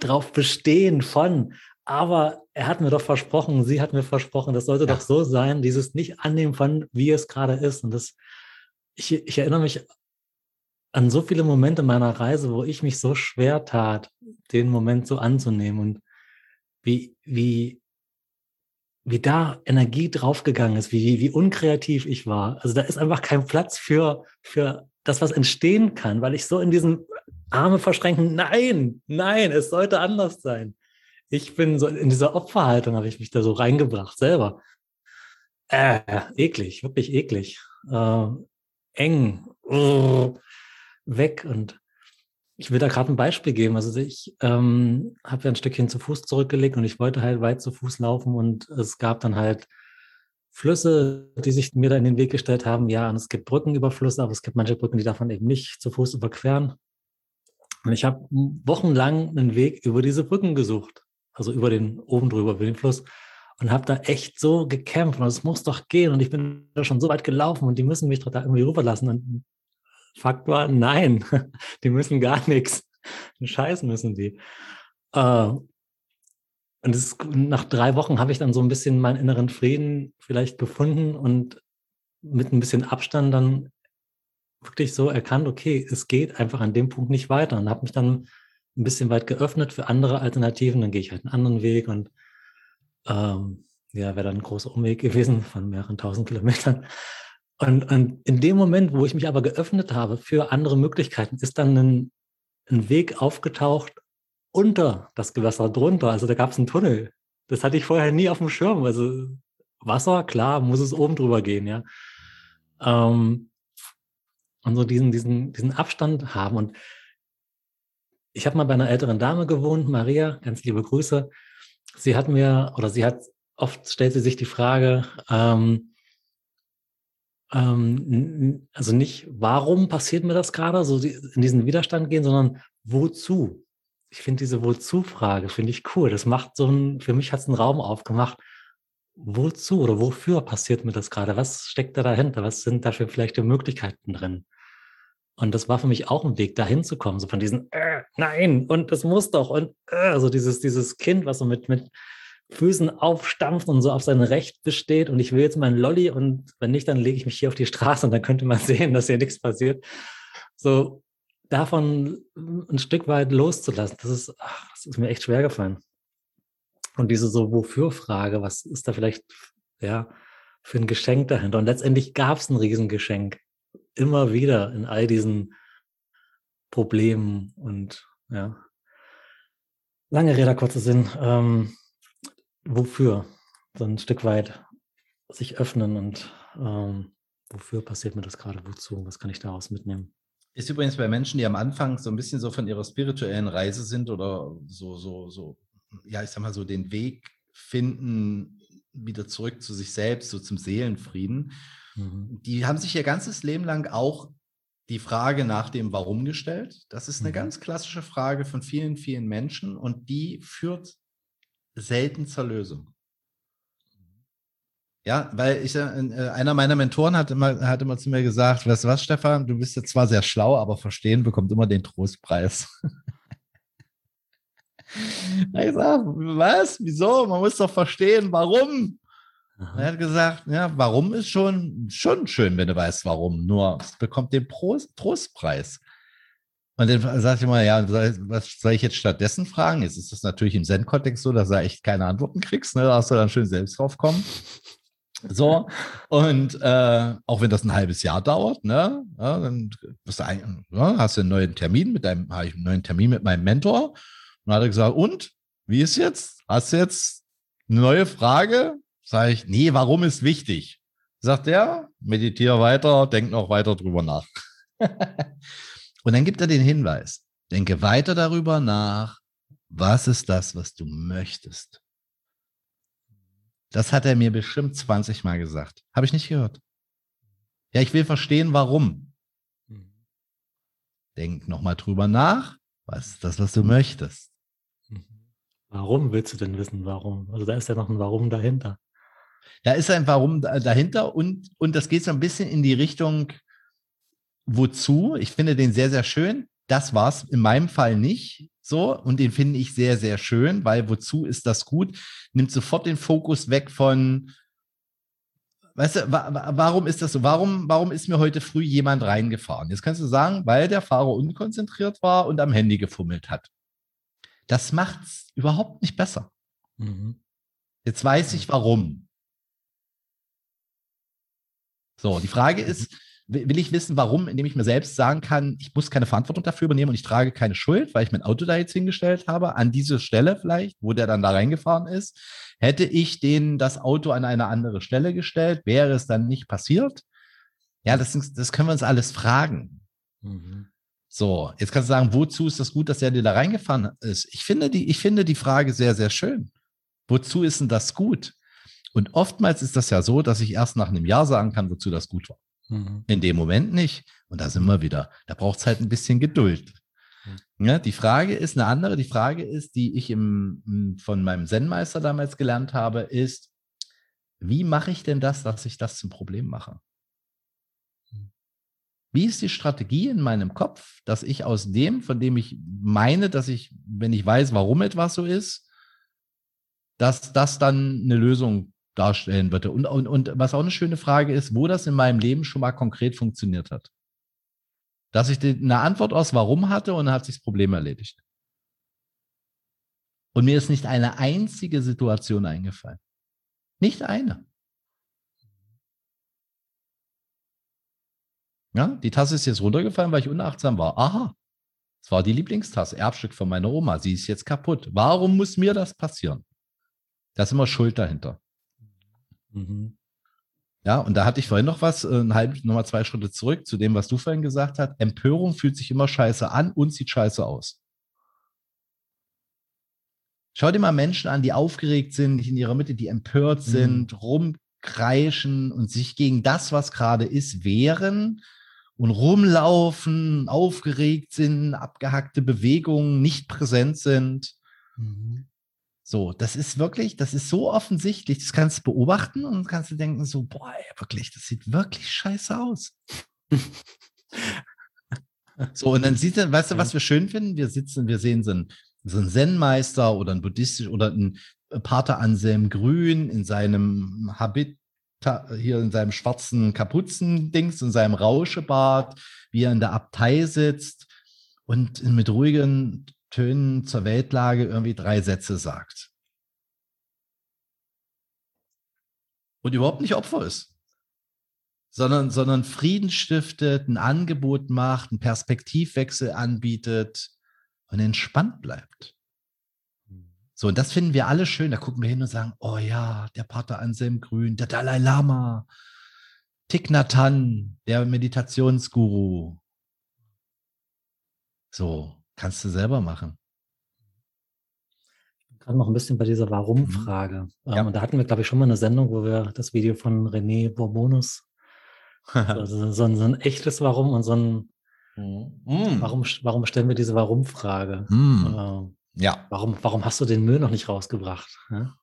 drauf bestehen von, aber er hat mir doch versprochen, sie hat mir versprochen, das sollte ja. doch so sein, dieses nicht annehmen von, wie es gerade ist. Und das, ich, ich erinnere mich an so viele Momente meiner Reise, wo ich mich so schwer tat, den Moment so anzunehmen und wie, wie, wie da Energie draufgegangen ist, wie, wie unkreativ ich war. Also da ist einfach kein Platz für, für das, was entstehen kann, weil ich so in diesem Arme verschränken, nein, nein, es sollte anders sein ich bin so in dieser Opferhaltung, habe ich mich da so reingebracht selber. Äh, eklig, wirklich eklig. Äh, eng, uh, weg. Und ich will da gerade ein Beispiel geben. Also ich ähm, habe ja ein Stückchen zu Fuß zurückgelegt und ich wollte halt weit zu Fuß laufen und es gab dann halt Flüsse, die sich mir da in den Weg gestellt haben. Ja, und es gibt Brücken über Flüsse, aber es gibt manche Brücken, die man eben nicht zu Fuß überqueren. Und ich habe wochenlang einen Weg über diese Brücken gesucht also über den, oben drüber, über den Fluss. Und habe da echt so gekämpft und es muss doch gehen und ich bin da schon so weit gelaufen und die müssen mich doch da irgendwie rüberlassen. Und Fakt war, nein, die müssen gar nichts. Scheiß müssen die. Äh, und das, nach drei Wochen habe ich dann so ein bisschen meinen inneren Frieden vielleicht gefunden und mit ein bisschen Abstand dann wirklich so erkannt, okay, es geht einfach an dem Punkt nicht weiter und habe mich dann ein bisschen weit geöffnet für andere Alternativen, dann gehe ich halt einen anderen Weg und ähm, ja, wäre dann ein großer Umweg gewesen von mehreren tausend Kilometern. Und, und, in dem Moment, wo ich mich aber geöffnet habe für andere Möglichkeiten, ist dann ein, ein Weg aufgetaucht unter das Gewässer drunter. Also da gab es einen Tunnel. Das hatte ich vorher nie auf dem Schirm. Also Wasser, klar, muss es oben drüber gehen, ja. Ähm, und so diesen, diesen, diesen Abstand haben. Und ich habe mal bei einer älteren Dame gewohnt, Maria, ganz liebe Grüße. Sie hat mir, oder sie hat, oft stellt sie sich die Frage, ähm, ähm, also nicht, warum passiert mir das gerade, so in diesen Widerstand gehen, sondern wozu? Ich finde diese Wozu-Frage, finde ich cool. Das macht so ein, für mich hat es einen Raum aufgemacht. Wozu oder wofür passiert mir das gerade? Was steckt da dahinter? Was sind dafür vielleicht die Möglichkeiten drin? Und das war für mich auch ein Weg, dahin zu kommen, so von diesen, äh, nein, und das muss doch, und äh, also dieses, dieses Kind, was so mit, mit Füßen aufstampft und so auf sein Recht besteht und ich will jetzt meinen Lolli und wenn nicht, dann lege ich mich hier auf die Straße und dann könnte man sehen, dass hier nichts passiert. So davon ein Stück weit loszulassen, das ist, ach, das ist mir echt schwer gefallen. Und diese so Wofür-Frage, was ist da vielleicht, ja, für ein Geschenk dahinter? Und letztendlich gab es ein Riesengeschenk immer wieder in all diesen Problemen und ja. Lange Rede, kurzer Sinn. Ähm, wofür? So ein Stück weit sich öffnen und ähm, Wofür passiert mir das gerade? Wozu? Was kann ich daraus mitnehmen? Ist übrigens bei Menschen, die am Anfang so ein bisschen so von ihrer spirituellen Reise sind oder so, so, so, ja, ich sag mal so den Weg finden, wieder zurück zu sich selbst, so zum Seelenfrieden. Mhm. Die haben sich ihr ganzes Leben lang auch die Frage nach dem Warum gestellt. Das ist eine mhm. ganz klassische Frage von vielen, vielen Menschen und die führt selten zur Lösung. Ja, weil ich, äh, einer meiner Mentoren hat immer, hat immer zu mir gesagt, weißt du was, Stefan, du bist jetzt zwar sehr schlau, aber Verstehen bekommt immer den Trostpreis. ich sag, was? Wieso? Man muss doch verstehen, warum. Er hat gesagt, ja, warum ist schon, schon schön, wenn du weißt, warum. Nur es bekommt den Prost, Trostpreis. Und dann sage ich immer, ja, was soll ich jetzt stattdessen fragen? Jetzt ist das natürlich im Zen-Kontext so, dass du echt keine Antworten kriegst. Ne? Da hast du dann schön selbst drauf kommen. So, und äh, auch wenn das ein halbes Jahr dauert, ne, ja, dann du ein, ja, hast du einen neuen Termin mit deinem, habe ich einen neuen Termin mit meinem Mentor. Und hat er gesagt, und? Wie ist jetzt? Hast du jetzt eine neue Frage? Sag ich, nee, warum ist wichtig? Sagt er, meditiere weiter, denk noch weiter drüber nach. und dann gibt er den Hinweis, denke weiter darüber nach, was ist das, was du möchtest? Das hat er mir bestimmt 20 Mal gesagt. Habe ich nicht gehört. Ja, ich will verstehen, warum. Mhm. Denk nochmal drüber nach. Was ist das, was du möchtest? Mhm. Warum willst du denn wissen, warum? Also da ist ja noch ein Warum dahinter. Da ist ein Warum dahinter und, und das geht so ein bisschen in die Richtung, wozu. Ich finde den sehr, sehr schön. Das war es in meinem Fall nicht so und den finde ich sehr, sehr schön, weil wozu ist das gut? Nimmt sofort den Fokus weg von, weißt du, wa warum ist das so? Warum, warum ist mir heute früh jemand reingefahren? Jetzt kannst du sagen, weil der Fahrer unkonzentriert war und am Handy gefummelt hat. Das macht es überhaupt nicht besser. Mhm. Jetzt weiß ich warum. So, die Frage mhm. ist, will ich wissen, warum, indem ich mir selbst sagen kann, ich muss keine Verantwortung dafür übernehmen und ich trage keine Schuld, weil ich mein Auto da jetzt hingestellt habe, an diese Stelle vielleicht, wo der dann da reingefahren ist. Hätte ich den das Auto an eine andere Stelle gestellt, wäre es dann nicht passiert? Ja, das, das können wir uns alles fragen. Mhm. So, jetzt kannst du sagen, wozu ist das gut, dass er dir da reingefahren ist? Ich finde die, ich finde die Frage sehr, sehr schön. Wozu ist denn das gut? Und oftmals ist das ja so, dass ich erst nach einem Jahr sagen kann, wozu das gut war. Mhm. In dem Moment nicht. Und da sind wir wieder. Da braucht es halt ein bisschen Geduld. Mhm. Ja, die Frage ist eine andere. Die Frage ist, die ich im, von meinem Zen-Meister damals gelernt habe, ist, wie mache ich denn das, dass ich das zum Problem mache? Mhm. Wie ist die Strategie in meinem Kopf, dass ich aus dem, von dem ich meine, dass ich, wenn ich weiß, warum etwas so ist, dass das dann eine Lösung darstellen würde. Und, und, und was auch eine schöne Frage ist, wo das in meinem Leben schon mal konkret funktioniert hat. Dass ich eine Antwort aus Warum hatte und dann hat sich das Problem erledigt. Und mir ist nicht eine einzige Situation eingefallen. Nicht eine. Ja, die Tasse ist jetzt runtergefallen, weil ich unachtsam war. Aha, es war die Lieblingstasse, Erbstück von meiner Oma. Sie ist jetzt kaputt. Warum muss mir das passieren? Da ist immer Schuld dahinter. Mhm. Ja, und da hatte ich vorhin noch was, äh, ein halb, nochmal zwei Schritte zurück zu dem, was du vorhin gesagt hast. Empörung fühlt sich immer scheiße an und sieht scheiße aus. Schau dir mal Menschen an, die aufgeregt sind, nicht in ihrer Mitte, die empört mhm. sind, mhm. rumkreischen und sich gegen das, was gerade ist, wehren und rumlaufen, aufgeregt sind, abgehackte Bewegungen, nicht präsent sind. Mhm. So, das ist wirklich, das ist so offensichtlich. Das kannst du beobachten und kannst du denken, so, boah, ey, wirklich, das sieht wirklich scheiße aus. so, und dann sieht er, weißt du, was wir schön finden? Wir sitzen, wir sehen so einen, so einen Zen-Meister oder ein buddhistisch oder ein Pater Anselm Grün in seinem Habit, hier in seinem schwarzen Kapuzendings, in seinem Rauschebart, wie er in der Abtei sitzt und mit ruhigen Tönen zur Weltlage irgendwie drei Sätze sagt. Und überhaupt nicht Opfer ist, sondern, sondern Frieden stiftet, ein Angebot macht, einen Perspektivwechsel anbietet und entspannt bleibt. So, und das finden wir alle schön. Da gucken wir hin und sagen, oh ja, der Pater Anselm Grün, der Dalai Lama, Thich Nhat Hanh, der Meditationsguru. So, kannst du selber machen. Gerade noch ein bisschen bei dieser Warum-Frage. Mhm. Ja. Ähm, da hatten wir, glaube ich, schon mal eine Sendung, wo wir das Video von René Bourbonus, also so, ein, so, ein, echtes Warum und so ein mm. warum, warum stellen wir diese Warum-Frage? Mm. Äh, ja. Warum, warum hast du den Müll noch nicht rausgebracht?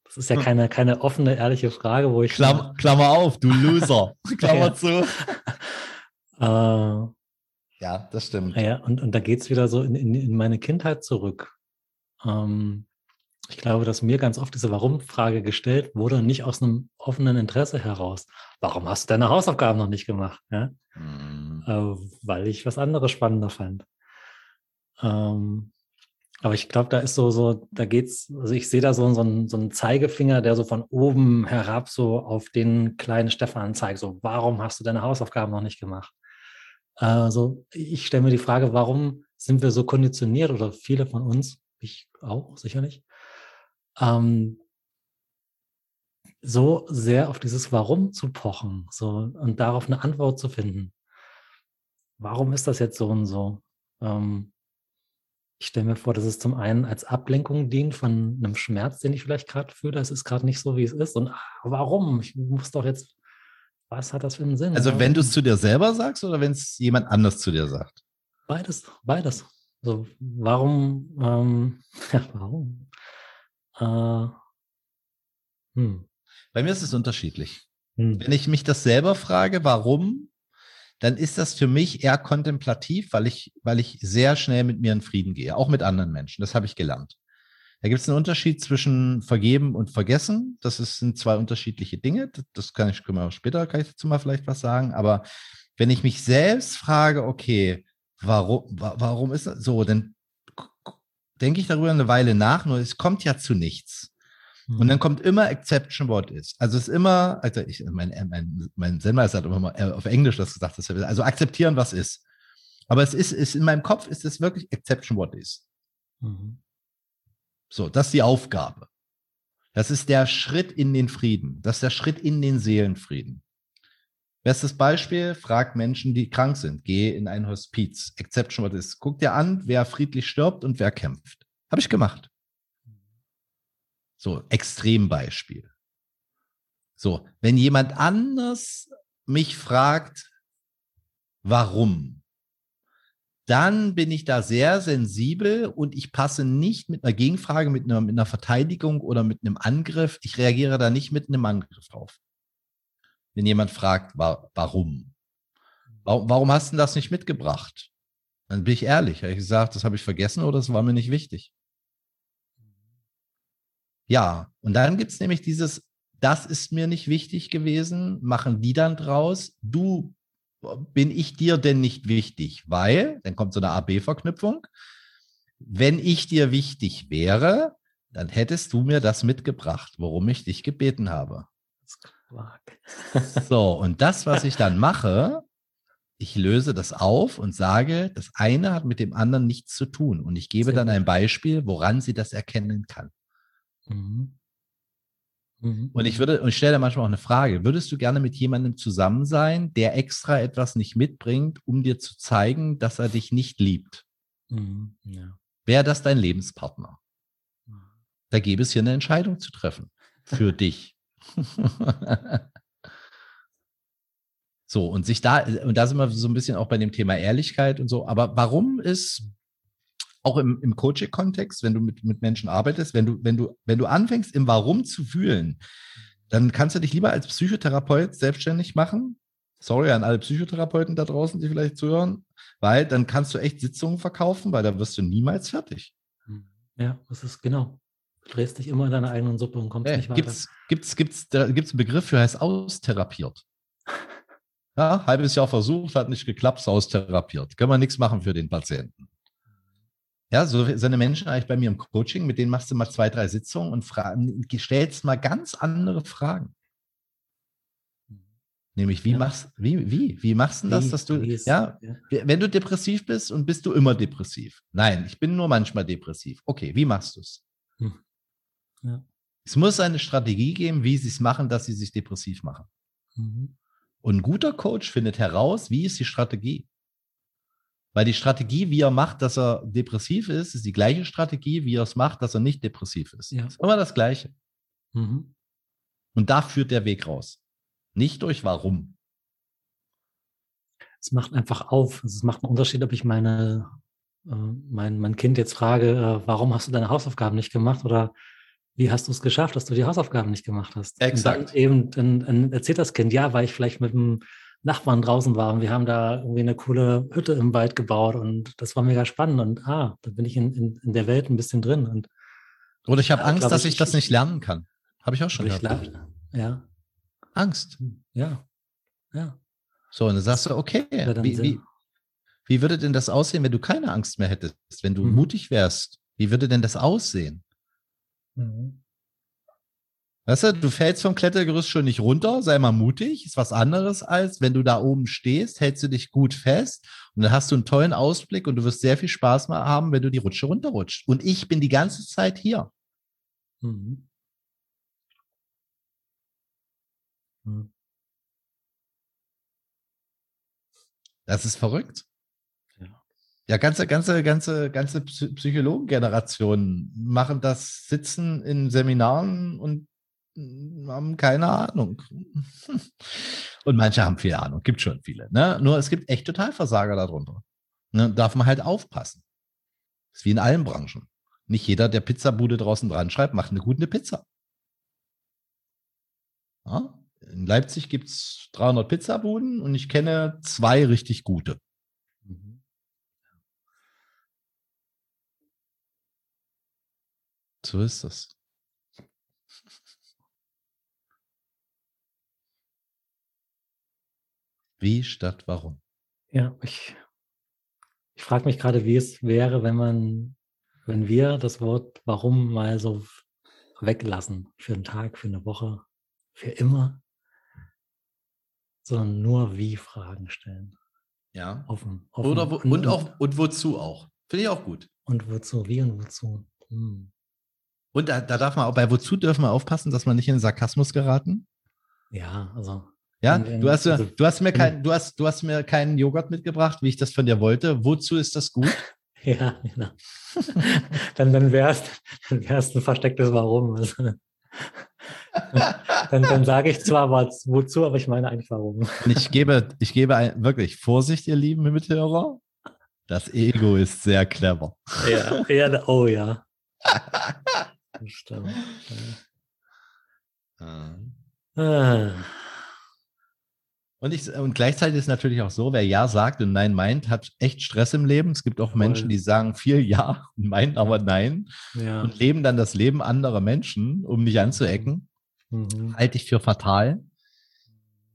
Das ist ja keine, keine offene, ehrliche Frage, wo ich. Klammer, Klammer auf, du Loser. Klammer zu. äh, ja, das stimmt. Ja, und, und da geht es wieder so in, in, in, meine Kindheit zurück. Ähm, ich glaube, dass mir ganz oft diese Warum-Frage gestellt wurde, nicht aus einem offenen Interesse heraus. Warum hast du deine Hausaufgaben noch nicht gemacht? Ja? Mhm. Äh, weil ich was anderes spannender fand. Ähm, aber ich glaube, da ist so, so, da geht's, also ich sehe da so, so, einen, so einen Zeigefinger, der so von oben herab so auf den kleinen Stefan zeigt. So, warum hast du deine Hausaufgaben noch nicht gemacht? Also ich stelle mir die Frage, warum sind wir so konditioniert oder viele von uns, ich auch sicherlich, ähm, so sehr auf dieses Warum zu pochen so, und darauf eine Antwort zu finden. Warum ist das jetzt so und so? Ähm, ich stelle mir vor, dass es zum einen als Ablenkung dient von einem Schmerz, den ich vielleicht gerade fühle. Es ist gerade nicht so, wie es ist. Und ach, warum? Ich muss doch jetzt, was hat das für einen Sinn? Also wenn du es zu dir selber sagst oder wenn es jemand anders zu dir sagt? Beides, beides. Also warum, ähm, ja, warum? Äh, hm. Bei mir ist es unterschiedlich. Hm. Wenn ich mich das selber frage, warum, dann ist das für mich eher kontemplativ, weil ich, weil ich sehr schnell mit mir in Frieden gehe, auch mit anderen Menschen. Das habe ich gelernt. Da gibt es einen Unterschied zwischen vergeben und vergessen. Das ist, sind zwei unterschiedliche Dinge. Das kann ich können wir später kann ich dazu mal vielleicht was sagen. Aber wenn ich mich selbst frage, okay, warum, warum ist das so, dann denke ich darüber eine Weile nach, nur es kommt ja zu nichts. Und mhm. dann kommt immer Exception What is. Also es ist immer, also ich, mein, mein, mein Sendmeister hat immer mal äh, auf Englisch das gesagt, also akzeptieren, was ist. Aber es ist, ist in meinem Kopf ist es wirklich Exception What is. Mhm. So, das ist die Aufgabe. Das ist der Schritt in den Frieden. Das ist der Schritt in den Seelenfrieden. Bestes Beispiel, frag Menschen, die krank sind. Geh in ein Hospiz. Exception what is. Guck dir an, wer friedlich stirbt und wer kämpft. Habe ich gemacht. So, Extrembeispiel. So, wenn jemand anders mich fragt, warum, dann bin ich da sehr sensibel und ich passe nicht mit einer Gegenfrage, mit einer, mit einer Verteidigung oder mit einem Angriff. Ich reagiere da nicht mit einem Angriff drauf wenn jemand fragt, wa warum? warum? Warum hast du das nicht mitgebracht? Dann bin ich ehrlich, habe ich gesagt, das habe ich vergessen oder das war mir nicht wichtig. Ja, und dann gibt es nämlich dieses, das ist mir nicht wichtig gewesen, machen die dann draus, du, bin ich dir denn nicht wichtig? Weil, dann kommt so eine AB-Verknüpfung, wenn ich dir wichtig wäre, dann hättest du mir das mitgebracht, worum ich dich gebeten habe. So, und das, was ich dann mache, ich löse das auf und sage, das eine hat mit dem anderen nichts zu tun. Und ich gebe Sehr dann ein Beispiel, woran sie das erkennen kann. Mhm. Mhm. Und ich würde, und ich stelle manchmal auch eine Frage, würdest du gerne mit jemandem zusammen sein, der extra etwas nicht mitbringt, um dir zu zeigen, dass er dich nicht liebt? Mhm. Ja. Wäre das dein Lebenspartner? Da gäbe es hier eine Entscheidung zu treffen für dich. so, und sich da, und da sind wir so ein bisschen auch bei dem Thema Ehrlichkeit und so. Aber warum ist auch im, im Coaching-Kontext, wenn du mit, mit Menschen arbeitest, wenn du, wenn du, wenn du anfängst, im Warum zu fühlen, dann kannst du dich lieber als Psychotherapeut selbstständig machen. Sorry an alle Psychotherapeuten da draußen, die vielleicht zuhören, weil dann kannst du echt Sitzungen verkaufen, weil da wirst du niemals fertig. Ja, das ist genau. Du drehst dich immer in deiner eigenen Suppe und kommst äh, nicht weiter. Gibt's, gibt's, gibt's, da gibt's einen Begriff für, heißt austherapiert. Ja, halbes Jahr versucht, hat nicht geklappt, austherapiert. Können wir nichts machen für den Patienten. Ja, so sind Menschen eigentlich bei mir im Coaching, mit denen machst du mal zwei, drei Sitzungen und fragen, stellst mal ganz andere Fragen. Nämlich, wie ja. machst wie, wie, wie machst du das, dass du, ja, ja, wenn du depressiv bist und bist du immer depressiv? Nein, ich bin nur manchmal depressiv. Okay, wie machst du es? Hm. Ja. Es muss eine Strategie geben, wie sie es machen, dass sie sich depressiv machen. Mhm. Und ein guter Coach findet heraus, wie ist die Strategie. Weil die Strategie, wie er macht, dass er depressiv ist, ist die gleiche Strategie, wie er es macht, dass er nicht depressiv ist. Ja. Ist immer das Gleiche. Mhm. Und da führt der Weg raus. Nicht durch warum. Es macht einfach auf. Es macht einen Unterschied, ob ich meine, äh, mein, mein Kind jetzt frage, äh, warum hast du deine Hausaufgaben nicht gemacht oder wie hast du es geschafft, dass du die Hausaufgaben nicht gemacht hast? Exakt. Und dann eben dann, dann erzählt das Kind, ja, weil ich vielleicht mit dem Nachbarn draußen war und wir haben da irgendwie eine coole Hütte im Wald gebaut und das war mega spannend und ah, da bin ich in, in, in der Welt ein bisschen drin und Oder ich habe Ja, Angst, glaub dass ich, ich das nicht lernen kann. Habe ich auch schon gehabt. Ja, Angst. ja, ja. So, und dann sagst du, okay, wie, wie, wie würde denn das aussehen, wenn du keine Angst mehr hättest, wenn du Mhm. mutig wärst? Wie würde denn das aussehen? Mhm. Weißt du, du fällst vom Klettergerüst schon nicht runter, sei mal mutig, ist was anderes als wenn du da oben stehst, hältst du dich gut fest und dann hast du einen tollen Ausblick und du wirst sehr viel Spaß mal haben, wenn du die Rutsche runterrutscht. Und ich bin die ganze Zeit hier. Mhm. Mhm. Das ist verrückt. Ja. Ja, ganze, ganze, ganze, ganze Psy- Psychologengenerationen machen das Sitzen in Seminaren und haben keine Ahnung. Und manche haben viel Ahnung, gibt schon viele. Ne? Nur es gibt echt Totalversager darunter. Ne? Darf man halt aufpassen. Ist wie in allen Branchen. Nicht jeder, der Pizzabude draußen dran schreibt, macht eine gute Pizza. Ja? In Leipzig gibt es 300 Pizzabuden und ich kenne zwei richtig gute. Mhm. So ist das. Wie statt warum? Ja, ich, ich frage mich gerade, wie es wäre, wenn man, wenn wir das Wort warum mal so weglassen für einen Tag, für eine Woche, für immer, sondern nur wie Fragen stellen. Ja. Offen, offen. Oder wo, und, auch, und wozu auch? Finde ich auch gut. Und wozu, wie und wozu. Hm. Und da, da darf man auch bei wozu dürfen wir aufpassen, dass wir nicht in den Sarkasmus geraten. Ja, also. Ja, in- du hast, mir- also- du hast mir in- kein, du hast, du hast mir keinen Joghurt mitgebracht, wie ich das von dir wollte. Wozu ist das gut? Ja, genau. dann dann wäre es dann wär's ein verstecktes Warum. Also, dann dann sage ich zwar was, wozu, aber ich meine eigentlich warum. Ich gebe, ich gebe ein, wirklich Vorsicht, ihr lieben Mithörer. Das Ego ist sehr clever. Ja, ja, oh ja. Stimmt. Ah, Und, ich, und gleichzeitig ist natürlich auch so, wer Ja sagt und Nein meint, hat echt Stress im Leben. Es gibt auch Jawohl. Menschen, die sagen viel Ja und meinen aber Nein ja. und leben dann das Leben anderer Menschen, um nicht anzuecken. Mhm. Halte ich für fatal,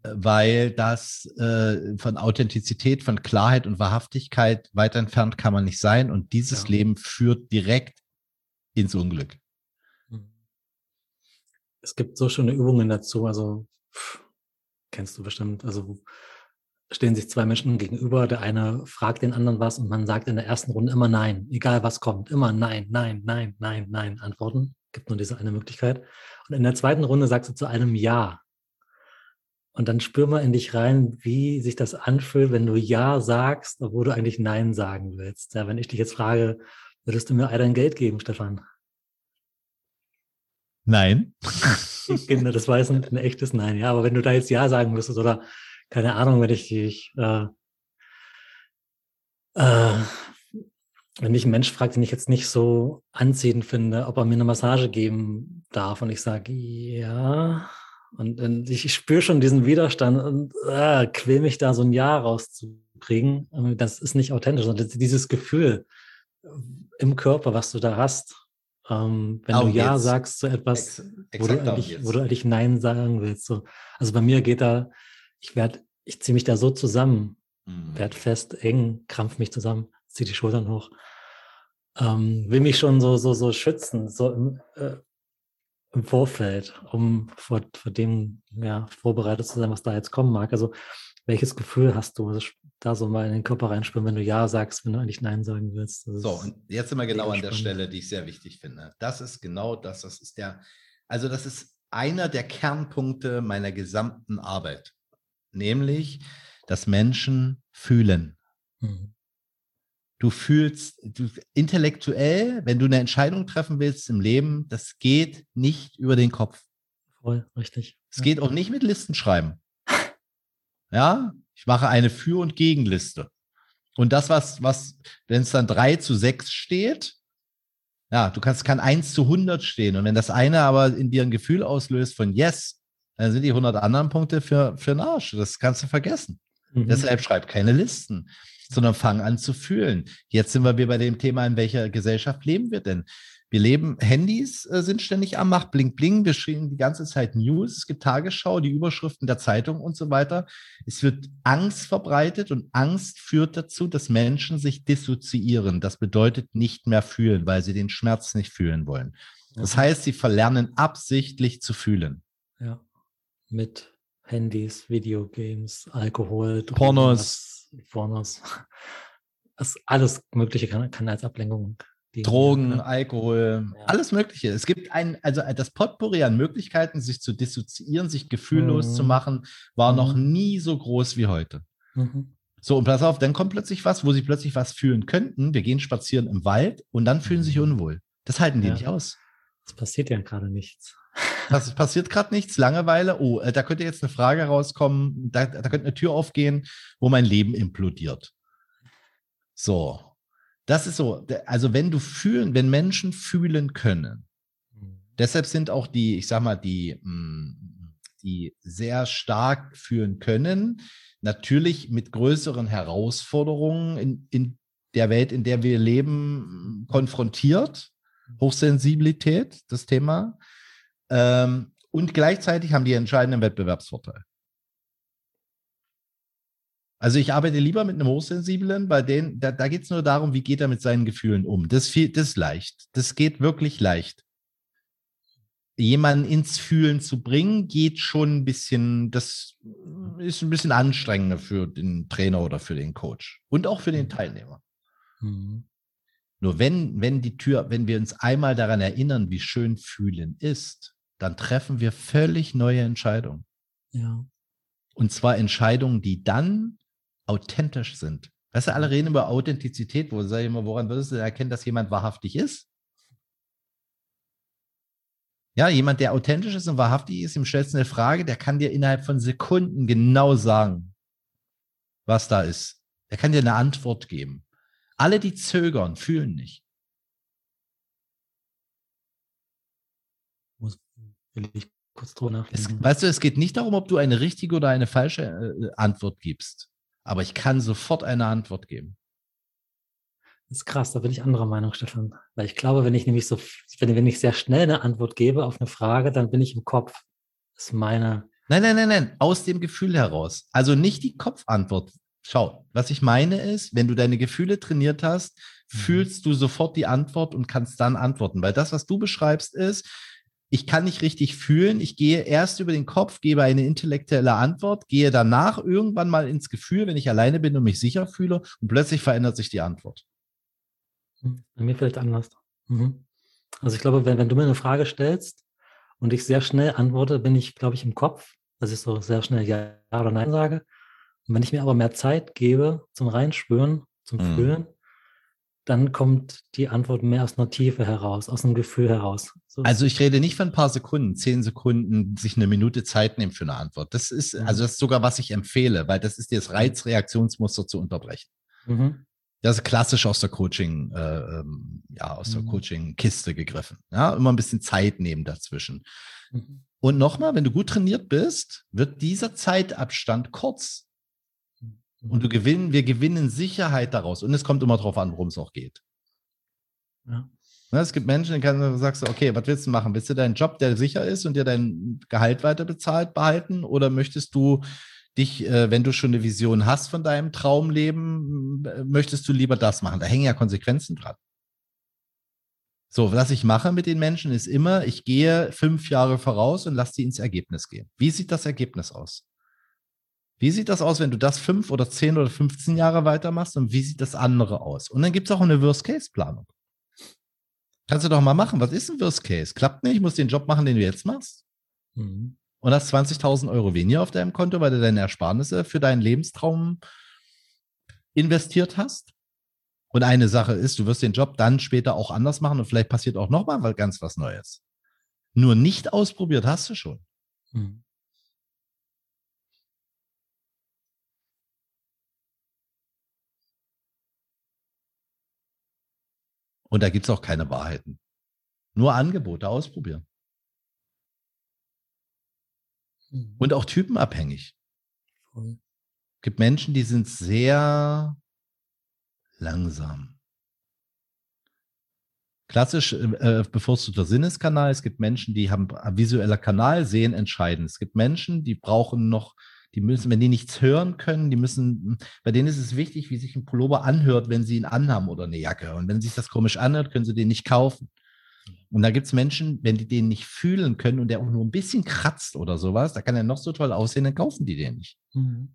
weil das äh, von Authentizität, von Klarheit und Wahrhaftigkeit weit entfernt kann man nicht sein. Und dieses Ja. Leben führt direkt ins Unglück. Es gibt so schöne Übungen dazu, also pff, kennst du bestimmt. Also stehen sich zwei Menschen gegenüber, der eine fragt den anderen was und man sagt in der ersten Runde immer Nein, egal was kommt, immer Nein, Nein, Nein, Nein, Nein antworten. Gibt nur diese eine Möglichkeit. Und in der zweiten Runde sagst du zu einem Ja. Und dann spür mal in dich rein, wie sich das anfühlt, wenn du Ja sagst, obwohl du eigentlich Nein sagen willst. Ja, wenn ich dich jetzt frage, würdest du mir all dein Geld geben, Stefan? Nein. Kinder, das war jetzt ein, ein echtes Nein, ja. Aber wenn du da jetzt Ja sagen müsstest oder keine Ahnung, wenn ich dich, äh, äh, wenn mich ein Mensch fragt, den ich jetzt nicht so anziehend finde, ob er mir eine Massage geben darf und ich sage ja und, und ich, ich spüre schon diesen Widerstand und äh, quäl mich da so ein Ja rauszukriegen, das ist nicht authentisch, sondern dieses Gefühl im Körper, was du da hast, ähm, wenn Darum du Ja geht's. sagst zu etwas, Ex- wo du, wo du eigentlich Nein sagen willst. So. Also bei mir geht da, ich werde, ich ziehe mich da so zusammen, Mhm. werd fest, eng, krampf mich zusammen, ziehe die Schultern hoch, ähm, will mich schon so, so, so schützen, so im, äh, im Vorfeld, um vor, vor dem ja, vorbereitet zu sein, was da jetzt kommen mag. Also welches Gefühl hast du? Da so mal in den Körper reinspüren, wenn du Ja sagst, wenn du eigentlich Nein sagen willst. So, und jetzt sind wir genau an der. Stelle, die ich sehr wichtig finde. Das ist genau das, das ist der, also das ist einer der Kernpunkte meiner gesamten Arbeit. nämlich, dass Menschen fühlen. Mhm. Du fühlst, du, intellektuell, wenn du eine Entscheidung treffen willst im Leben, das geht nicht über den Kopf. Voll, richtig. Es ja. geht auch nicht mit Listen schreiben. Ja, ich mache eine Für- und Gegenliste. Und das, was, was, wenn es dann 3 zu 6 steht, ja, du kannst, kann 1 zu 100 stehen. Und wenn das eine aber in dir ein Gefühl auslöst von Yes, dann sind die 100 anderen Punkte für, für den Arsch. Das kannst du vergessen. Mhm. Deshalb schreib keine Listen, sondern fang an zu fühlen. Jetzt sind wir bei dem Thema, in welcher Gesellschaft leben wir denn? Wir leben, Handys äh, sind ständig am Macht, bling, bling. Wir schreiben die ganze Zeit News. Es gibt Tagesschau, die Überschriften der Zeitung und so weiter. Es wird Angst verbreitet und Angst führt dazu, dass Menschen sich dissoziieren. Das bedeutet nicht mehr fühlen, weil sie den Schmerz nicht fühlen wollen. Das heißt, sie verlernen absichtlich zu fühlen. Ja. Mit Handys, Videogames, Alkohol, Pornos. Pornos. Das alles Mögliche kann, kann als Ablenkung Drogen, ja. Alkohol, ja. alles Mögliche. Es gibt ein, also das Potpourri an Möglichkeiten, sich zu dissoziieren, sich gefühllos mhm. zu machen, war mhm. noch nie so groß wie heute. Mhm. So, und pass auf, dann kommt plötzlich was, wo sie plötzlich was fühlen könnten. Wir gehen spazieren im Wald und dann fühlen sie sich mhm. unwohl. Das halten die ja. nicht aus. Es passiert ja gerade nichts. Das passiert gerade nichts, Langeweile. Oh, äh, da könnte jetzt eine Frage rauskommen, da, da könnte eine Tür aufgehen, wo mein Leben implodiert. So, das ist so, also wenn du fühlen, wenn Menschen fühlen können, mhm. deshalb sind auch die, ich sag mal, die, hm, die sehr stark fühlen können, natürlich mit größeren Herausforderungen in, in der Welt, in der wir leben, konfrontiert. Mhm. Hochsensibilität, das Thema. Ähm, und gleichzeitig haben die entscheidenden Wettbewerbsvorteil. Also ich arbeite lieber mit einem Hochsensiblen, bei denen, da, da geht es nur darum, wie geht er mit seinen Gefühlen um. Das, viel, das ist leicht. Das geht wirklich leicht. Jemanden ins Fühlen zu bringen, geht schon ein bisschen, das ist ein bisschen anstrengender für den Trainer oder für den Coach und auch für den Teilnehmer. Mhm. Nur wenn, wenn die Tür, wenn wir uns einmal daran erinnern, wie schön fühlen ist, dann treffen wir völlig neue Entscheidungen. Ja. Und zwar Entscheidungen, die dann authentisch sind. Weißt du, alle reden über Authentizität, wo sag ich immer, woran würdest du erkennen, dass jemand wahrhaftig ist? Ja, jemand, der authentisch ist und wahrhaftig ist, im stellst du eine Frage, der kann dir innerhalb von Sekunden genau sagen, was da ist. Er kann dir eine Antwort geben. Alle, die zögern, fühlen nicht. Muss, will ich kurz drüber nachdenken. Es, weißt du, es geht nicht darum, ob du eine richtige oder eine falsche äh, Antwort gibst aber ich kann sofort eine Antwort geben. Das ist krass, da bin ich anderer Meinung, Stefan. Weil ich glaube, wenn ich nämlich so, wenn, wenn ich sehr schnell eine Antwort gebe auf eine Frage, dann bin ich im Kopf. Das ist meine. Nein, nein, nein, nein, aus dem Gefühl heraus. Also nicht die Kopfantwort. Schau, was ich meine ist, wenn du deine Gefühle trainiert hast, mhm. fühlst du sofort die Antwort und kannst dann antworten. Weil das, was du beschreibst, ist, ich kann nicht richtig fühlen. Ich gehe erst über den Kopf, gebe eine intellektuelle Antwort, gehe danach irgendwann mal ins Gefühl, wenn ich alleine bin und mich sicher fühle und plötzlich verändert sich die Antwort. Hm, bei mir vielleicht anders. Mhm. Also ich glaube, wenn, wenn du mir eine Frage stellst und ich sehr schnell antworte, bin ich, glaube ich, im Kopf, dass ich so sehr schnell Ja oder Nein sage. Und wenn ich mir aber mehr Zeit gebe zum Reinspüren, zum mhm. Fühlen, dann kommt die Antwort mehr aus einer Tiefe heraus, aus einem Gefühl heraus. So. Also ich rede nicht von ein paar Sekunden, zehn Sekunden, sich eine Minute Zeit nehmen für eine Antwort. Das ist, mhm. also das ist sogar, was ich empfehle, weil das ist das Reizreaktionsmuster zu unterbrechen. Mhm. Das ist klassisch aus der Coaching, äh, ähm, ja, aus der mhm. Coaching-Kiste gegriffen. Ja, immer ein bisschen Zeit nehmen dazwischen. Mhm. Und nochmal, wenn du gut trainiert bist, wird dieser Zeitabstand kurz. Und du gewinnen, wir gewinnen Sicherheit daraus. Und es kommt immer darauf an, worum es auch geht. Ja. Ne, es gibt Menschen, die du sagst, okay, was willst du machen? Willst du deinen Job, der sicher ist und dir dein Gehalt weiter bezahlt, behalten? Oder möchtest du dich, äh, wenn du schon eine Vision hast von deinem Traumleben, möchtest du lieber das machen? Da hängen ja Konsequenzen dran. So, was ich mache mit den Menschen ist immer, ich gehe fünf Jahre voraus und lasse sie ins Ergebnis gehen. Wie sieht das Ergebnis aus? Wie sieht das aus, wenn du das fünf oder zehn oder 15 Jahre weitermachst und wie sieht das andere aus? Und dann gibt es auch eine Worst-Case-Planung. Kannst du doch mal machen. Was ist ein Worst-Case? Klappt nicht, ich muss den Job machen, den du jetzt machst. Mhm. und hast 20.000 Euro weniger auf deinem Konto, weil du deine Ersparnisse für deinen Lebenstraum investiert hast. Und eine Sache ist, du wirst den Job dann später auch anders machen und vielleicht passiert auch nochmal ganz was Neues. Nur nicht ausprobiert hast du schon. Hm. Und da gibt es auch keine Wahrheiten. Nur Angebote ausprobieren. Mhm. Und auch typenabhängig. Es gibt Menschen, die sind sehr langsam. Klassisch äh, äh bevorzugter Sinneskanal. Es gibt Menschen, die haben visueller Kanal, sehen entscheidend. Es gibt Menschen, die brauchen noch, die müssen, wenn die nichts hören können, die müssen, bei denen ist es wichtig, wie sich ein Pullover anhört, wenn sie ihn anhaben oder eine Jacke. Und wenn sich das komisch anhört, können sie den nicht kaufen. Und da gibt es Menschen, wenn die den nicht fühlen können und der auch nur ein bisschen kratzt oder sowas, da kann er noch so toll aussehen, dann kaufen die den nicht. Mhm.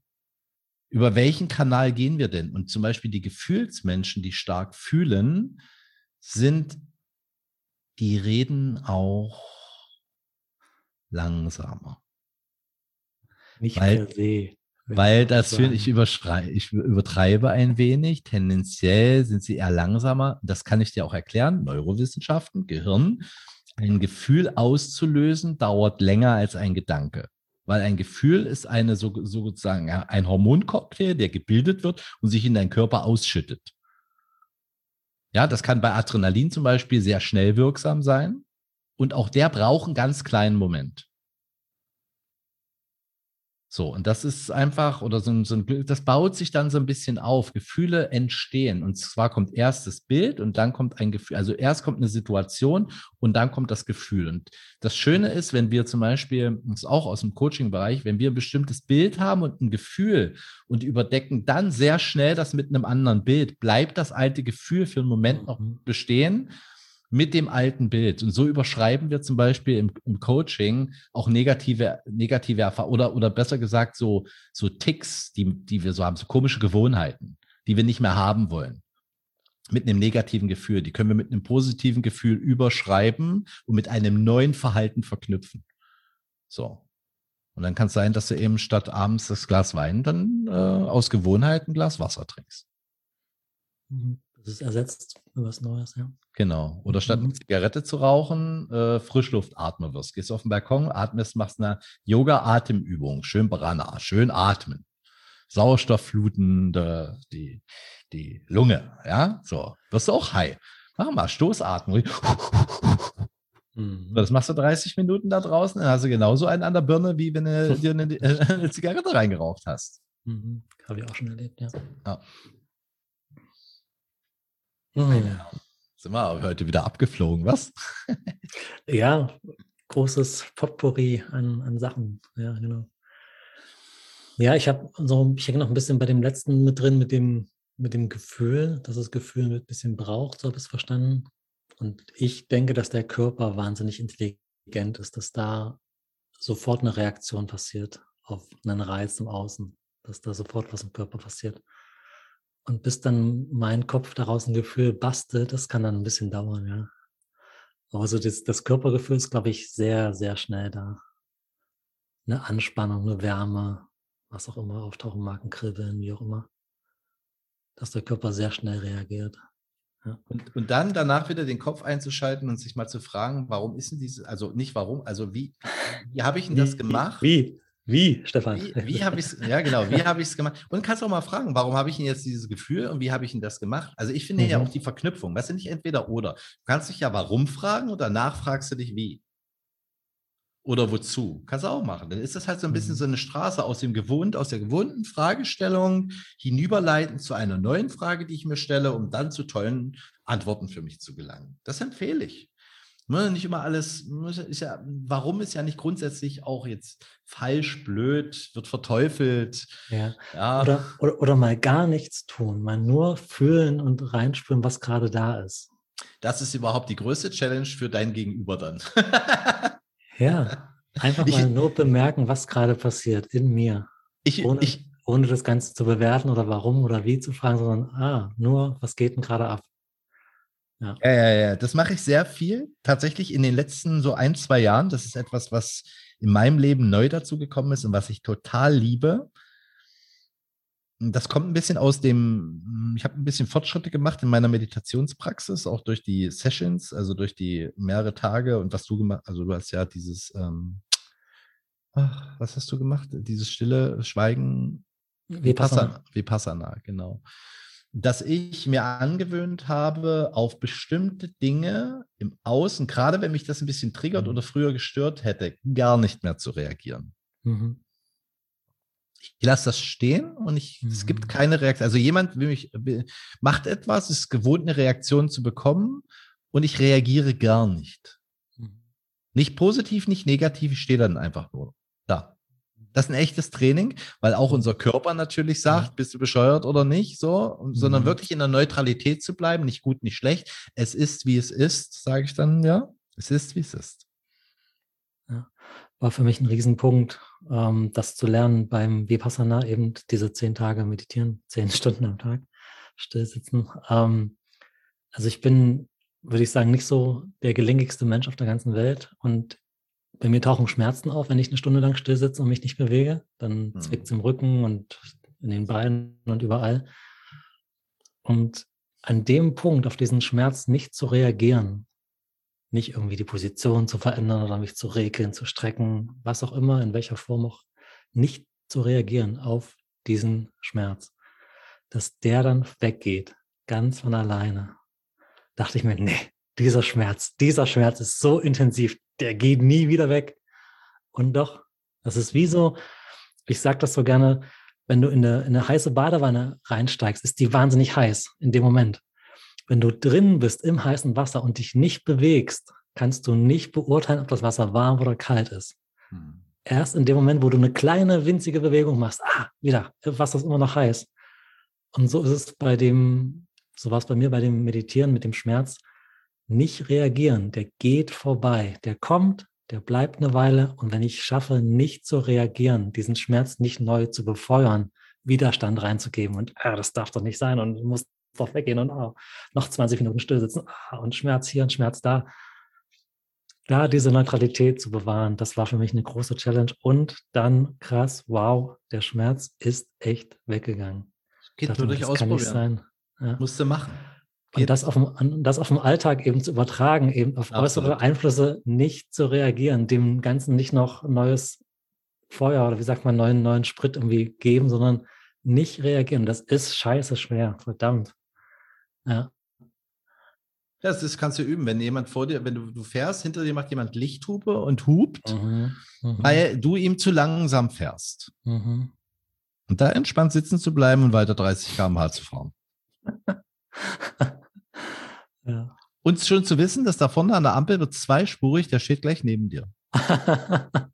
Über welchen Kanal gehen wir denn? Und zum Beispiel die Gefühlsmenschen, die stark fühlen, sind, die reden auch langsamer. Nicht weil, per se. Weil das finde ich, ich übertreibe ein wenig. Tendenziell sind sie eher langsamer. Das kann ich dir auch erklären. Neurowissenschaften, Gehirn. Ein Gefühl auszulösen dauert länger als ein Gedanke. Weil ein Gefühl ist eine so, sozusagen ein Hormoncocktail, der gebildet wird und sich in deinen Körper ausschüttet. Ja, das kann bei Adrenalin zum Beispiel sehr schnell wirksam sein. Und auch der braucht einen ganz kleinen Moment. So, und das ist einfach, oder so ein, so ein, das baut sich dann so ein bisschen auf. Gefühle entstehen. Und zwar kommt erst das Bild und dann kommt ein Gefühl. Also erst kommt eine Situation und dann kommt das Gefühl. Und das Schöne ist, wenn wir zum Beispiel, das ist auch aus dem Coaching-Bereich, wenn wir ein bestimmtes Bild haben und ein Gefühl und überdecken dann sehr schnell das mit einem anderen Bild, bleibt das alte Gefühl für einen Moment noch mhm. bestehen mit dem alten Bild. Und so überschreiben wir zum Beispiel im, im Coaching auch negative, negative Erfahrungen oder, oder besser gesagt so, so Ticks, die, die wir so haben, so komische Gewohnheiten, die wir nicht mehr haben wollen. Mit einem negativen Gefühl. Die können wir mit einem positiven Gefühl überschreiben und mit einem neuen Verhalten verknüpfen. So. Und dann kann es sein, dass du eben statt abends das Glas Wein dann äh, aus Gewohnheit ein Glas Wasser trinkst. Mhm. Das ist ersetzt für was Neues, ja. Genau. Oder statt eine mhm. Zigarette zu rauchen, äh, Frischluft atmen wirst. Gehst auf den Balkon, atmest, machst eine Yoga-Atemübung. Schön Brana, schön atmen. Sauerstofffluten, die, die Lunge, ja, so. Wirst du auch high. Mach mal, Stoßatmen. Mhm. Das machst du 30 Minuten da draußen, dann hast du genauso einen an der Birne, wie wenn du dir eine, eine Zigarette reingeraucht hast. Mhm. Habe ich auch schon erlebt, ja. ja. Mhm. Sind wir heute wieder abgeflogen, was? ja, großes Potpourri an, an Sachen. Ja, genau. Ja, ich habe so, ich hänge noch ein bisschen bei dem letzten mit drin, mit dem, mit dem Gefühl, dass das Gefühl ein bisschen braucht, so habe ich es verstanden. Und ich denke, dass der Körper wahnsinnig intelligent ist, dass da sofort eine Reaktion passiert auf einen Reiz im Außen, dass da sofort was im Körper passiert. Und bis dann mein Kopf daraus ein Gefühl bastelt, das kann dann ein bisschen dauern, ja. Also das, das Körpergefühl ist, glaube ich, sehr, sehr schnell da. Eine Anspannung, eine Wärme, was auch immer auftauchen mag, ein Kribbeln, wie auch immer. Dass der Körper sehr schnell reagiert. Ja. Und, und dann danach wieder den Kopf einzuschalten und sich mal zu fragen, warum ist denn dieses, also nicht warum, also wie, wie habe ich denn das gemacht? Wie? Wie, Stefan? Wie, wie habe ich es, ja genau, wie habe ich es gemacht? Und kannst auch mal fragen, warum habe ich denn jetzt dieses Gefühl und wie habe ich denn das gemacht? Also ich finde mhm. ja auch die Verknüpfung, was sind nicht entweder oder. Du kannst dich ja warum fragen und danach fragst du dich wie. Oder wozu? Kannst du auch machen. Dann ist das halt so ein bisschen mhm. so eine Straße aus dem gewohnt, aus der gewohnten Fragestellung hinüberleiten zu einer neuen Frage, die ich mir stelle, um dann zu tollen Antworten für mich zu gelangen. Das empfehle ich. Ne, nicht immer alles, ist ja, warum ist ja nicht grundsätzlich auch jetzt falsch, blöd, wird verteufelt. Ja. ja. Oder, oder, oder mal gar nichts tun, mal nur fühlen und reinspüren, was gerade da ist. Das ist überhaupt die größte Challenge für dein Gegenüber dann. ja, einfach mal ich, nur bemerken, was gerade passiert in mir. Ich, ohne, ich, ohne das Ganze zu bewerten oder warum oder wie zu fragen, sondern ah, nur, was geht denn gerade ab? Ja, ja, ja. ja. Das mache ich sehr viel. Tatsächlich in den letzten so ein, zwei Jahren. Das ist etwas, was in meinem Leben neu dazu gekommen ist und was ich total liebe. Das kommt ein bisschen aus dem, ich habe ein bisschen Fortschritte gemacht in meiner Meditationspraxis, auch durch die Sessions, also durch die mehrere Tage und was du gemacht, also du hast ja dieses, ähm, ach, was hast du gemacht? Dieses stille Schweigen. Vipassana. Vipassana, genau dass ich mir angewöhnt habe, auf bestimmte Dinge im Außen, gerade wenn mich das ein bisschen triggert mhm. oder früher gestört hätte, gar nicht mehr zu reagieren. Mhm. Ich lasse das stehen und ich, mhm. es gibt mhm. keine Reaktion. Also jemand mich, macht etwas, ist gewohnt, eine Reaktion zu bekommen und ich reagiere gar nicht. Mhm. Nicht positiv, nicht negativ, ich stehe dann einfach nur. Das ist ein echtes Training, weil auch unser Körper natürlich sagt, bist du bescheuert oder nicht, so, mhm. sondern wirklich in der Neutralität zu bleiben, nicht gut, nicht schlecht. Es ist, wie es ist, sage ich dann, ja, es ist, wie es ist. Ja, war für mich ein Riesenpunkt, ähm, das zu lernen beim Vipassana, eben diese zehn Tage meditieren, zehn Stunden am Tag still sitzen. Ähm, also ich bin, würde ich sagen, nicht so der gelenkigste Mensch auf der ganzen Welt und bei mir tauchen Schmerzen auf, wenn ich eine Stunde lang still sitze und mich nicht bewege. Dann mhm. zwickt es im Rücken und in den Beinen und überall. Und an dem Punkt, auf diesen Schmerz nicht zu reagieren, nicht irgendwie die Position zu verändern oder mich zu regeln, zu strecken, was auch immer, in welcher Form auch, nicht zu reagieren auf diesen Schmerz, dass der dann weggeht, ganz von alleine, dachte ich mir, nee, dieser Schmerz, dieser Schmerz ist so intensiv, der geht nie wieder weg. Und doch, das ist wie so, ich sage das so gerne, wenn du in eine, in eine heiße Badewanne reinsteigst, ist die wahnsinnig heiß in dem Moment. Wenn du drin bist im heißen Wasser und dich nicht bewegst, kannst du nicht beurteilen, ob das Wasser warm oder kalt ist. Hm. Erst in dem Moment, wo du eine kleine winzige Bewegung machst, ah, wieder, Wasser ist immer noch heiß. Und so ist es bei dem, so war es bei mir bei dem Meditieren mit dem Schmerz nicht reagieren, der geht vorbei, der kommt, der bleibt eine Weile und wenn ich schaffe, nicht zu reagieren, diesen Schmerz nicht neu zu befeuern, Widerstand reinzugeben und ah, das darf doch nicht sein und muss doch weggehen und ah, noch 20 Minuten still sitzen ah, und Schmerz hier und Schmerz da. Da diese Neutralität zu bewahren, das war für mich eine große Challenge und dann krass, wow, der Schmerz ist echt weggegangen. Geht nur durch Ausprobieren. Ja. Musste machen. Und das auf, dem, das auf dem Alltag eben zu übertragen, eben auf Absolut. äußere Einflüsse nicht zu reagieren, dem Ganzen nicht noch neues Feuer oder wie sagt man, neuen, neuen Sprit irgendwie geben, sondern nicht reagieren. Das ist scheiße schwer, verdammt. Ja. Das, das kannst du üben, wenn jemand vor dir, wenn du, du fährst, hinter dir macht jemand Lichthupe und hupt, mhm, mh. weil du ihm zu langsam fährst. Mhm. Und da entspannt sitzen zu bleiben und weiter 30 km/h zu fahren. Ja. Und schon zu wissen, dass da vorne an der Ampel wird zweispurig, der steht gleich neben dir.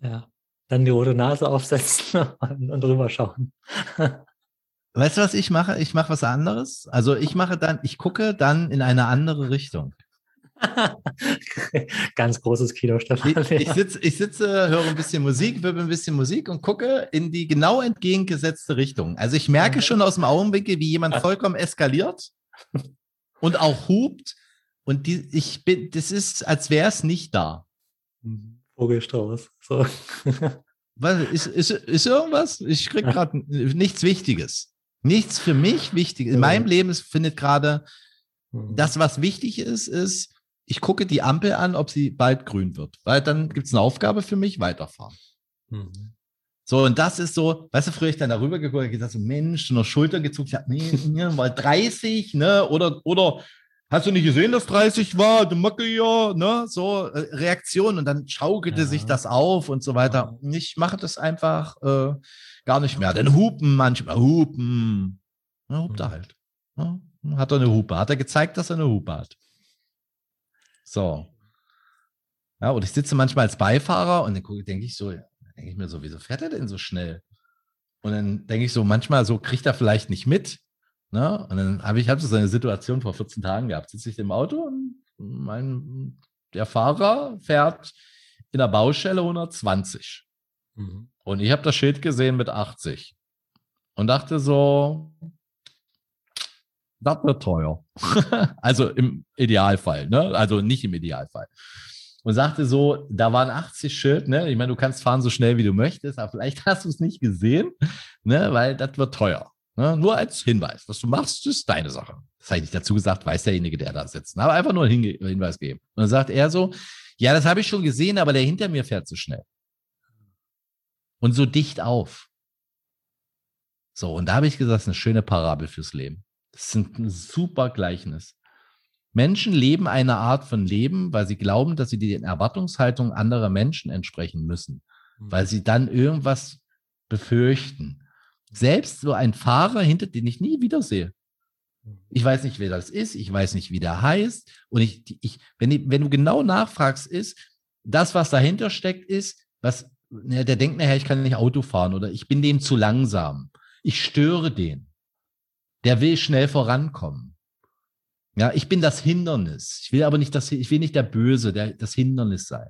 ja. Dann die rote Nase aufsetzen und drüber schauen. weißt du, was ich mache? Ich mache was anderes. Also ich mache dann, ich gucke dann in eine andere Richtung. Ganz großes Kino, Stefan. Ich, ich, sitze, ich sitze, höre ein bisschen Musik, wirbel ein bisschen Musik und gucke in die genau entgegengesetzte Richtung. Also ich merke schon aus dem Augenwinkel, wie jemand vollkommen eskaliert und auch hupt. Und die, ich bin, das ist, als wäre es nicht da. Vogelstrauß. So. Was, ist, ist, ist irgendwas? Ich kriege gerade nichts Wichtiges. Nichts für mich Wichtiges. In meinem Leben findet gerade mhm. das, was wichtig ist, ist, ich gucke die Ampel an, ob sie bald grün wird. Weil dann gibt es eine Aufgabe für mich, weiterfahren. Mhm. So, und das ist so, weißt du, früher ich dann darüber geguckt und gesagt, so, Mensch, nur Schulter gezuckt, ich nee, nee, mal 30, ne, oder, oder, hast du nicht gesehen, dass 30 war, du Macke ja, ne, so, äh, Reaktion und dann schaukelte ja. sich das auf und so weiter. Ich mache das einfach äh, gar nicht mehr. Dann hupen manchmal, hupen. Ja, hupt er mhm. halt. Ja, hat er eine Hupe. Hat er gezeigt, dass er eine Hupe hat. So. Ja, und ich sitze manchmal als Beifahrer und dann denke ich so, denke ich mir so, wieso fährt er denn so schnell? Und dann denke ich so, manchmal so kriegt er vielleicht nicht mit. Ne? Und dann habe ich hab so eine Situation vor 14 Tagen gehabt. Sitze ich im Auto und mein, der Fahrer fährt in der Baustelle 120. Mhm. Und ich habe das Schild gesehen mit 80. Und dachte so, das wird teuer. also im Idealfall, ne? Also nicht im Idealfall. Und sagte so, da waren 80 Schild, ne? Ich meine, du kannst fahren so schnell wie du möchtest, aber vielleicht hast du es nicht gesehen, ne? Weil das wird teuer. Ne? Nur als Hinweis. Was du machst, ist deine Sache. Das habe ich nicht dazu gesagt, weiß derjenige, der da sitzt. Aber einfach nur einen Hinweis geben. Und dann sagt er so, ja, das habe ich schon gesehen, aber der hinter mir fährt so schnell. Und so dicht auf. So, und da habe ich gesagt, das ist eine schöne Parabel fürs Leben. Das ist ein super Gleichnis. Menschen leben eine Art von Leben, weil sie glauben, dass sie den Erwartungshaltungen anderer Menschen entsprechen müssen, mhm. weil sie dann irgendwas befürchten. Selbst so ein Fahrer hinter, den ich nie wiedersehe. Ich weiß nicht, wer das ist, ich weiß nicht, wie der heißt. Und ich, ich, wenn, wenn du genau nachfragst, ist, das, was dahinter steckt, ist, was, der denkt nachher, ich kann nicht Auto fahren oder ich bin dem zu langsam. Ich störe den. Der will schnell vorankommen. Ja, ich bin das Hindernis. Ich will aber nicht das, ich will nicht der Böse, der, das Hindernis sein.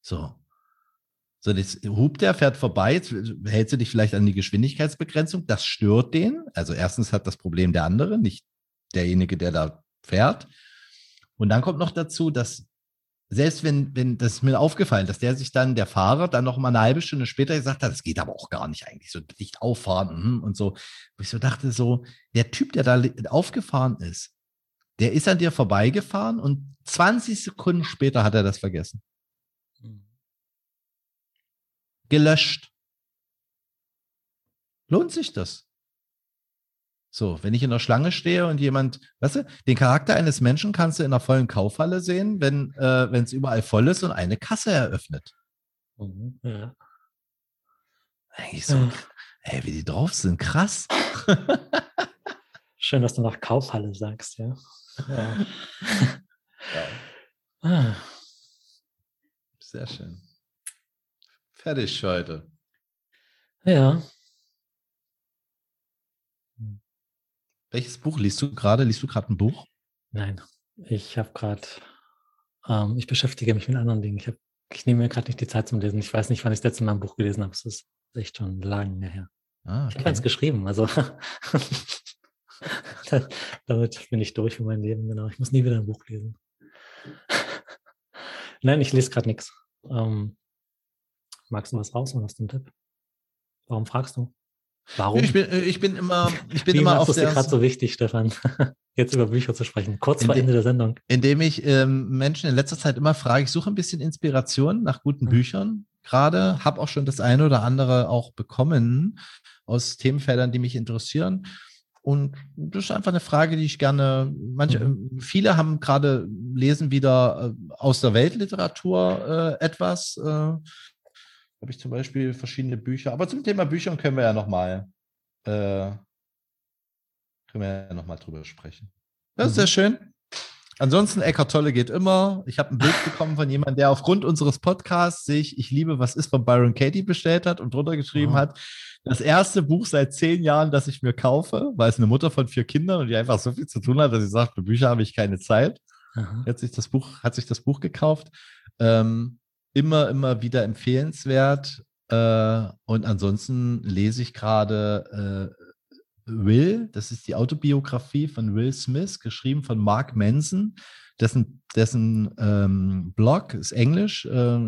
So. So, jetzt hupt der, fährt vorbei, jetzt hältst du dich vielleicht an die Geschwindigkeitsbegrenzung, das stört den. Also erstens hat das Problem der andere, nicht derjenige, der da fährt. Und dann kommt noch dazu, dass selbst wenn, wenn, das ist mir aufgefallen, dass der sich dann, der Fahrer, dann noch mal eine halbe Stunde später gesagt hat, das geht aber auch gar nicht eigentlich, so dicht auffahren hm, und so. Wo ich so dachte, so, der Typ, der da aufgefahren ist, der ist an dir vorbeigefahren und 20 Sekunden später hat er das vergessen gelöscht. Lohnt sich das? So, wenn ich in der Schlange stehe und jemand, weißt du, den Charakter eines Menschen kannst du in einer vollen Kaufhalle sehen, wenn äh, es überall voll ist und eine Kasse eröffnet. Mhm, ja. Eigentlich so, ja. ey, wie die drauf sind, krass. Schön, dass du nach Kaufhalle sagst, ja. ja. Ah. Sehr schön. Fertig heute. Ja. Welches Buch liest du gerade? Liest du gerade ein Buch? Nein, ich habe gerade, ähm, ich beschäftige mich mit anderen Dingen. Ich, hab, ich nehme mir gerade nicht die Zeit zum Lesen. Ich weiß nicht, wann ich das letzte Mal ein Buch gelesen habe. Es ist echt schon lange her. Ah, okay. Ich habe eins geschrieben, also damit bin ich durch für mein Leben. Genau, ich muss nie wieder ein Buch lesen. Nein, ich lese gerade nichts. Ähm, Magst du was raus und hast du einen Tipp? Warum fragst du? Warum? Ich bin, äh, ich bin immer, ich bin Wie immer auf der. gerade so wichtig, Stefan, jetzt über Bücher zu sprechen, kurz vor Ende der Sendung. Indem ich ähm, Menschen in letzter Zeit immer frage, ich suche ein bisschen Inspiration nach guten mhm. Büchern gerade, habe auch schon das eine oder andere auch bekommen aus Themenfeldern, die mich interessieren. Und das ist einfach eine Frage, die ich gerne, manche, mhm. viele haben gerade lesen wieder äh, aus der Weltliteratur äh, etwas. Äh, habe ich zum Beispiel verschiedene Bücher. Aber zum Thema Büchern können wir ja nochmal äh, können wir ja nochmal drüber sprechen. Das ist sehr schön. Ansonsten, Eckart Tolle geht immer. Ich habe ein Bild bekommen von jemandem, der aufgrund unseres Podcasts sich Ich liebe, was ist von Byron Katie bestellt hat und drunter geschrieben oh. hat, das erste Buch seit zehn Jahren, das ich mir kaufe, weil es eine Mutter von vier Kindern und die einfach so viel zu tun hat, dass sie sagt, für Bücher habe ich keine Zeit. Hat sich das Buch, hat sich das Buch gekauft. Ähm, immer, immer wieder empfehlenswert. Äh, und ansonsten lese ich gerade äh, Will, das ist die Autobiografie von Will Smith, geschrieben von Mark Manson, dessen, dessen ähm, Blog ist Englisch, äh,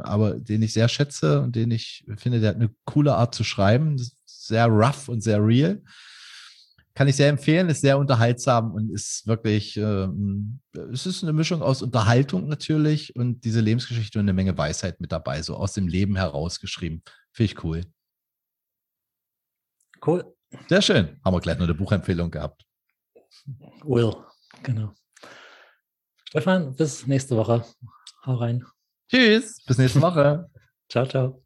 aber den ich sehr schätze und den ich finde, der hat eine coole Art zu schreiben, sehr rough und sehr real. Kann ich sehr empfehlen, ist sehr unterhaltsam und ist wirklich, ähm, es ist eine Mischung aus Unterhaltung natürlich und diese Lebensgeschichte und eine Menge Weisheit mit dabei, so aus dem Leben herausgeschrieben. Finde ich cool. Cool. Sehr schön. Haben wir gleich noch eine Buchempfehlung gehabt. Will, genau. Stefan, bis nächste Woche. Hau rein. Tschüss, bis nächste Woche. ciao, ciao.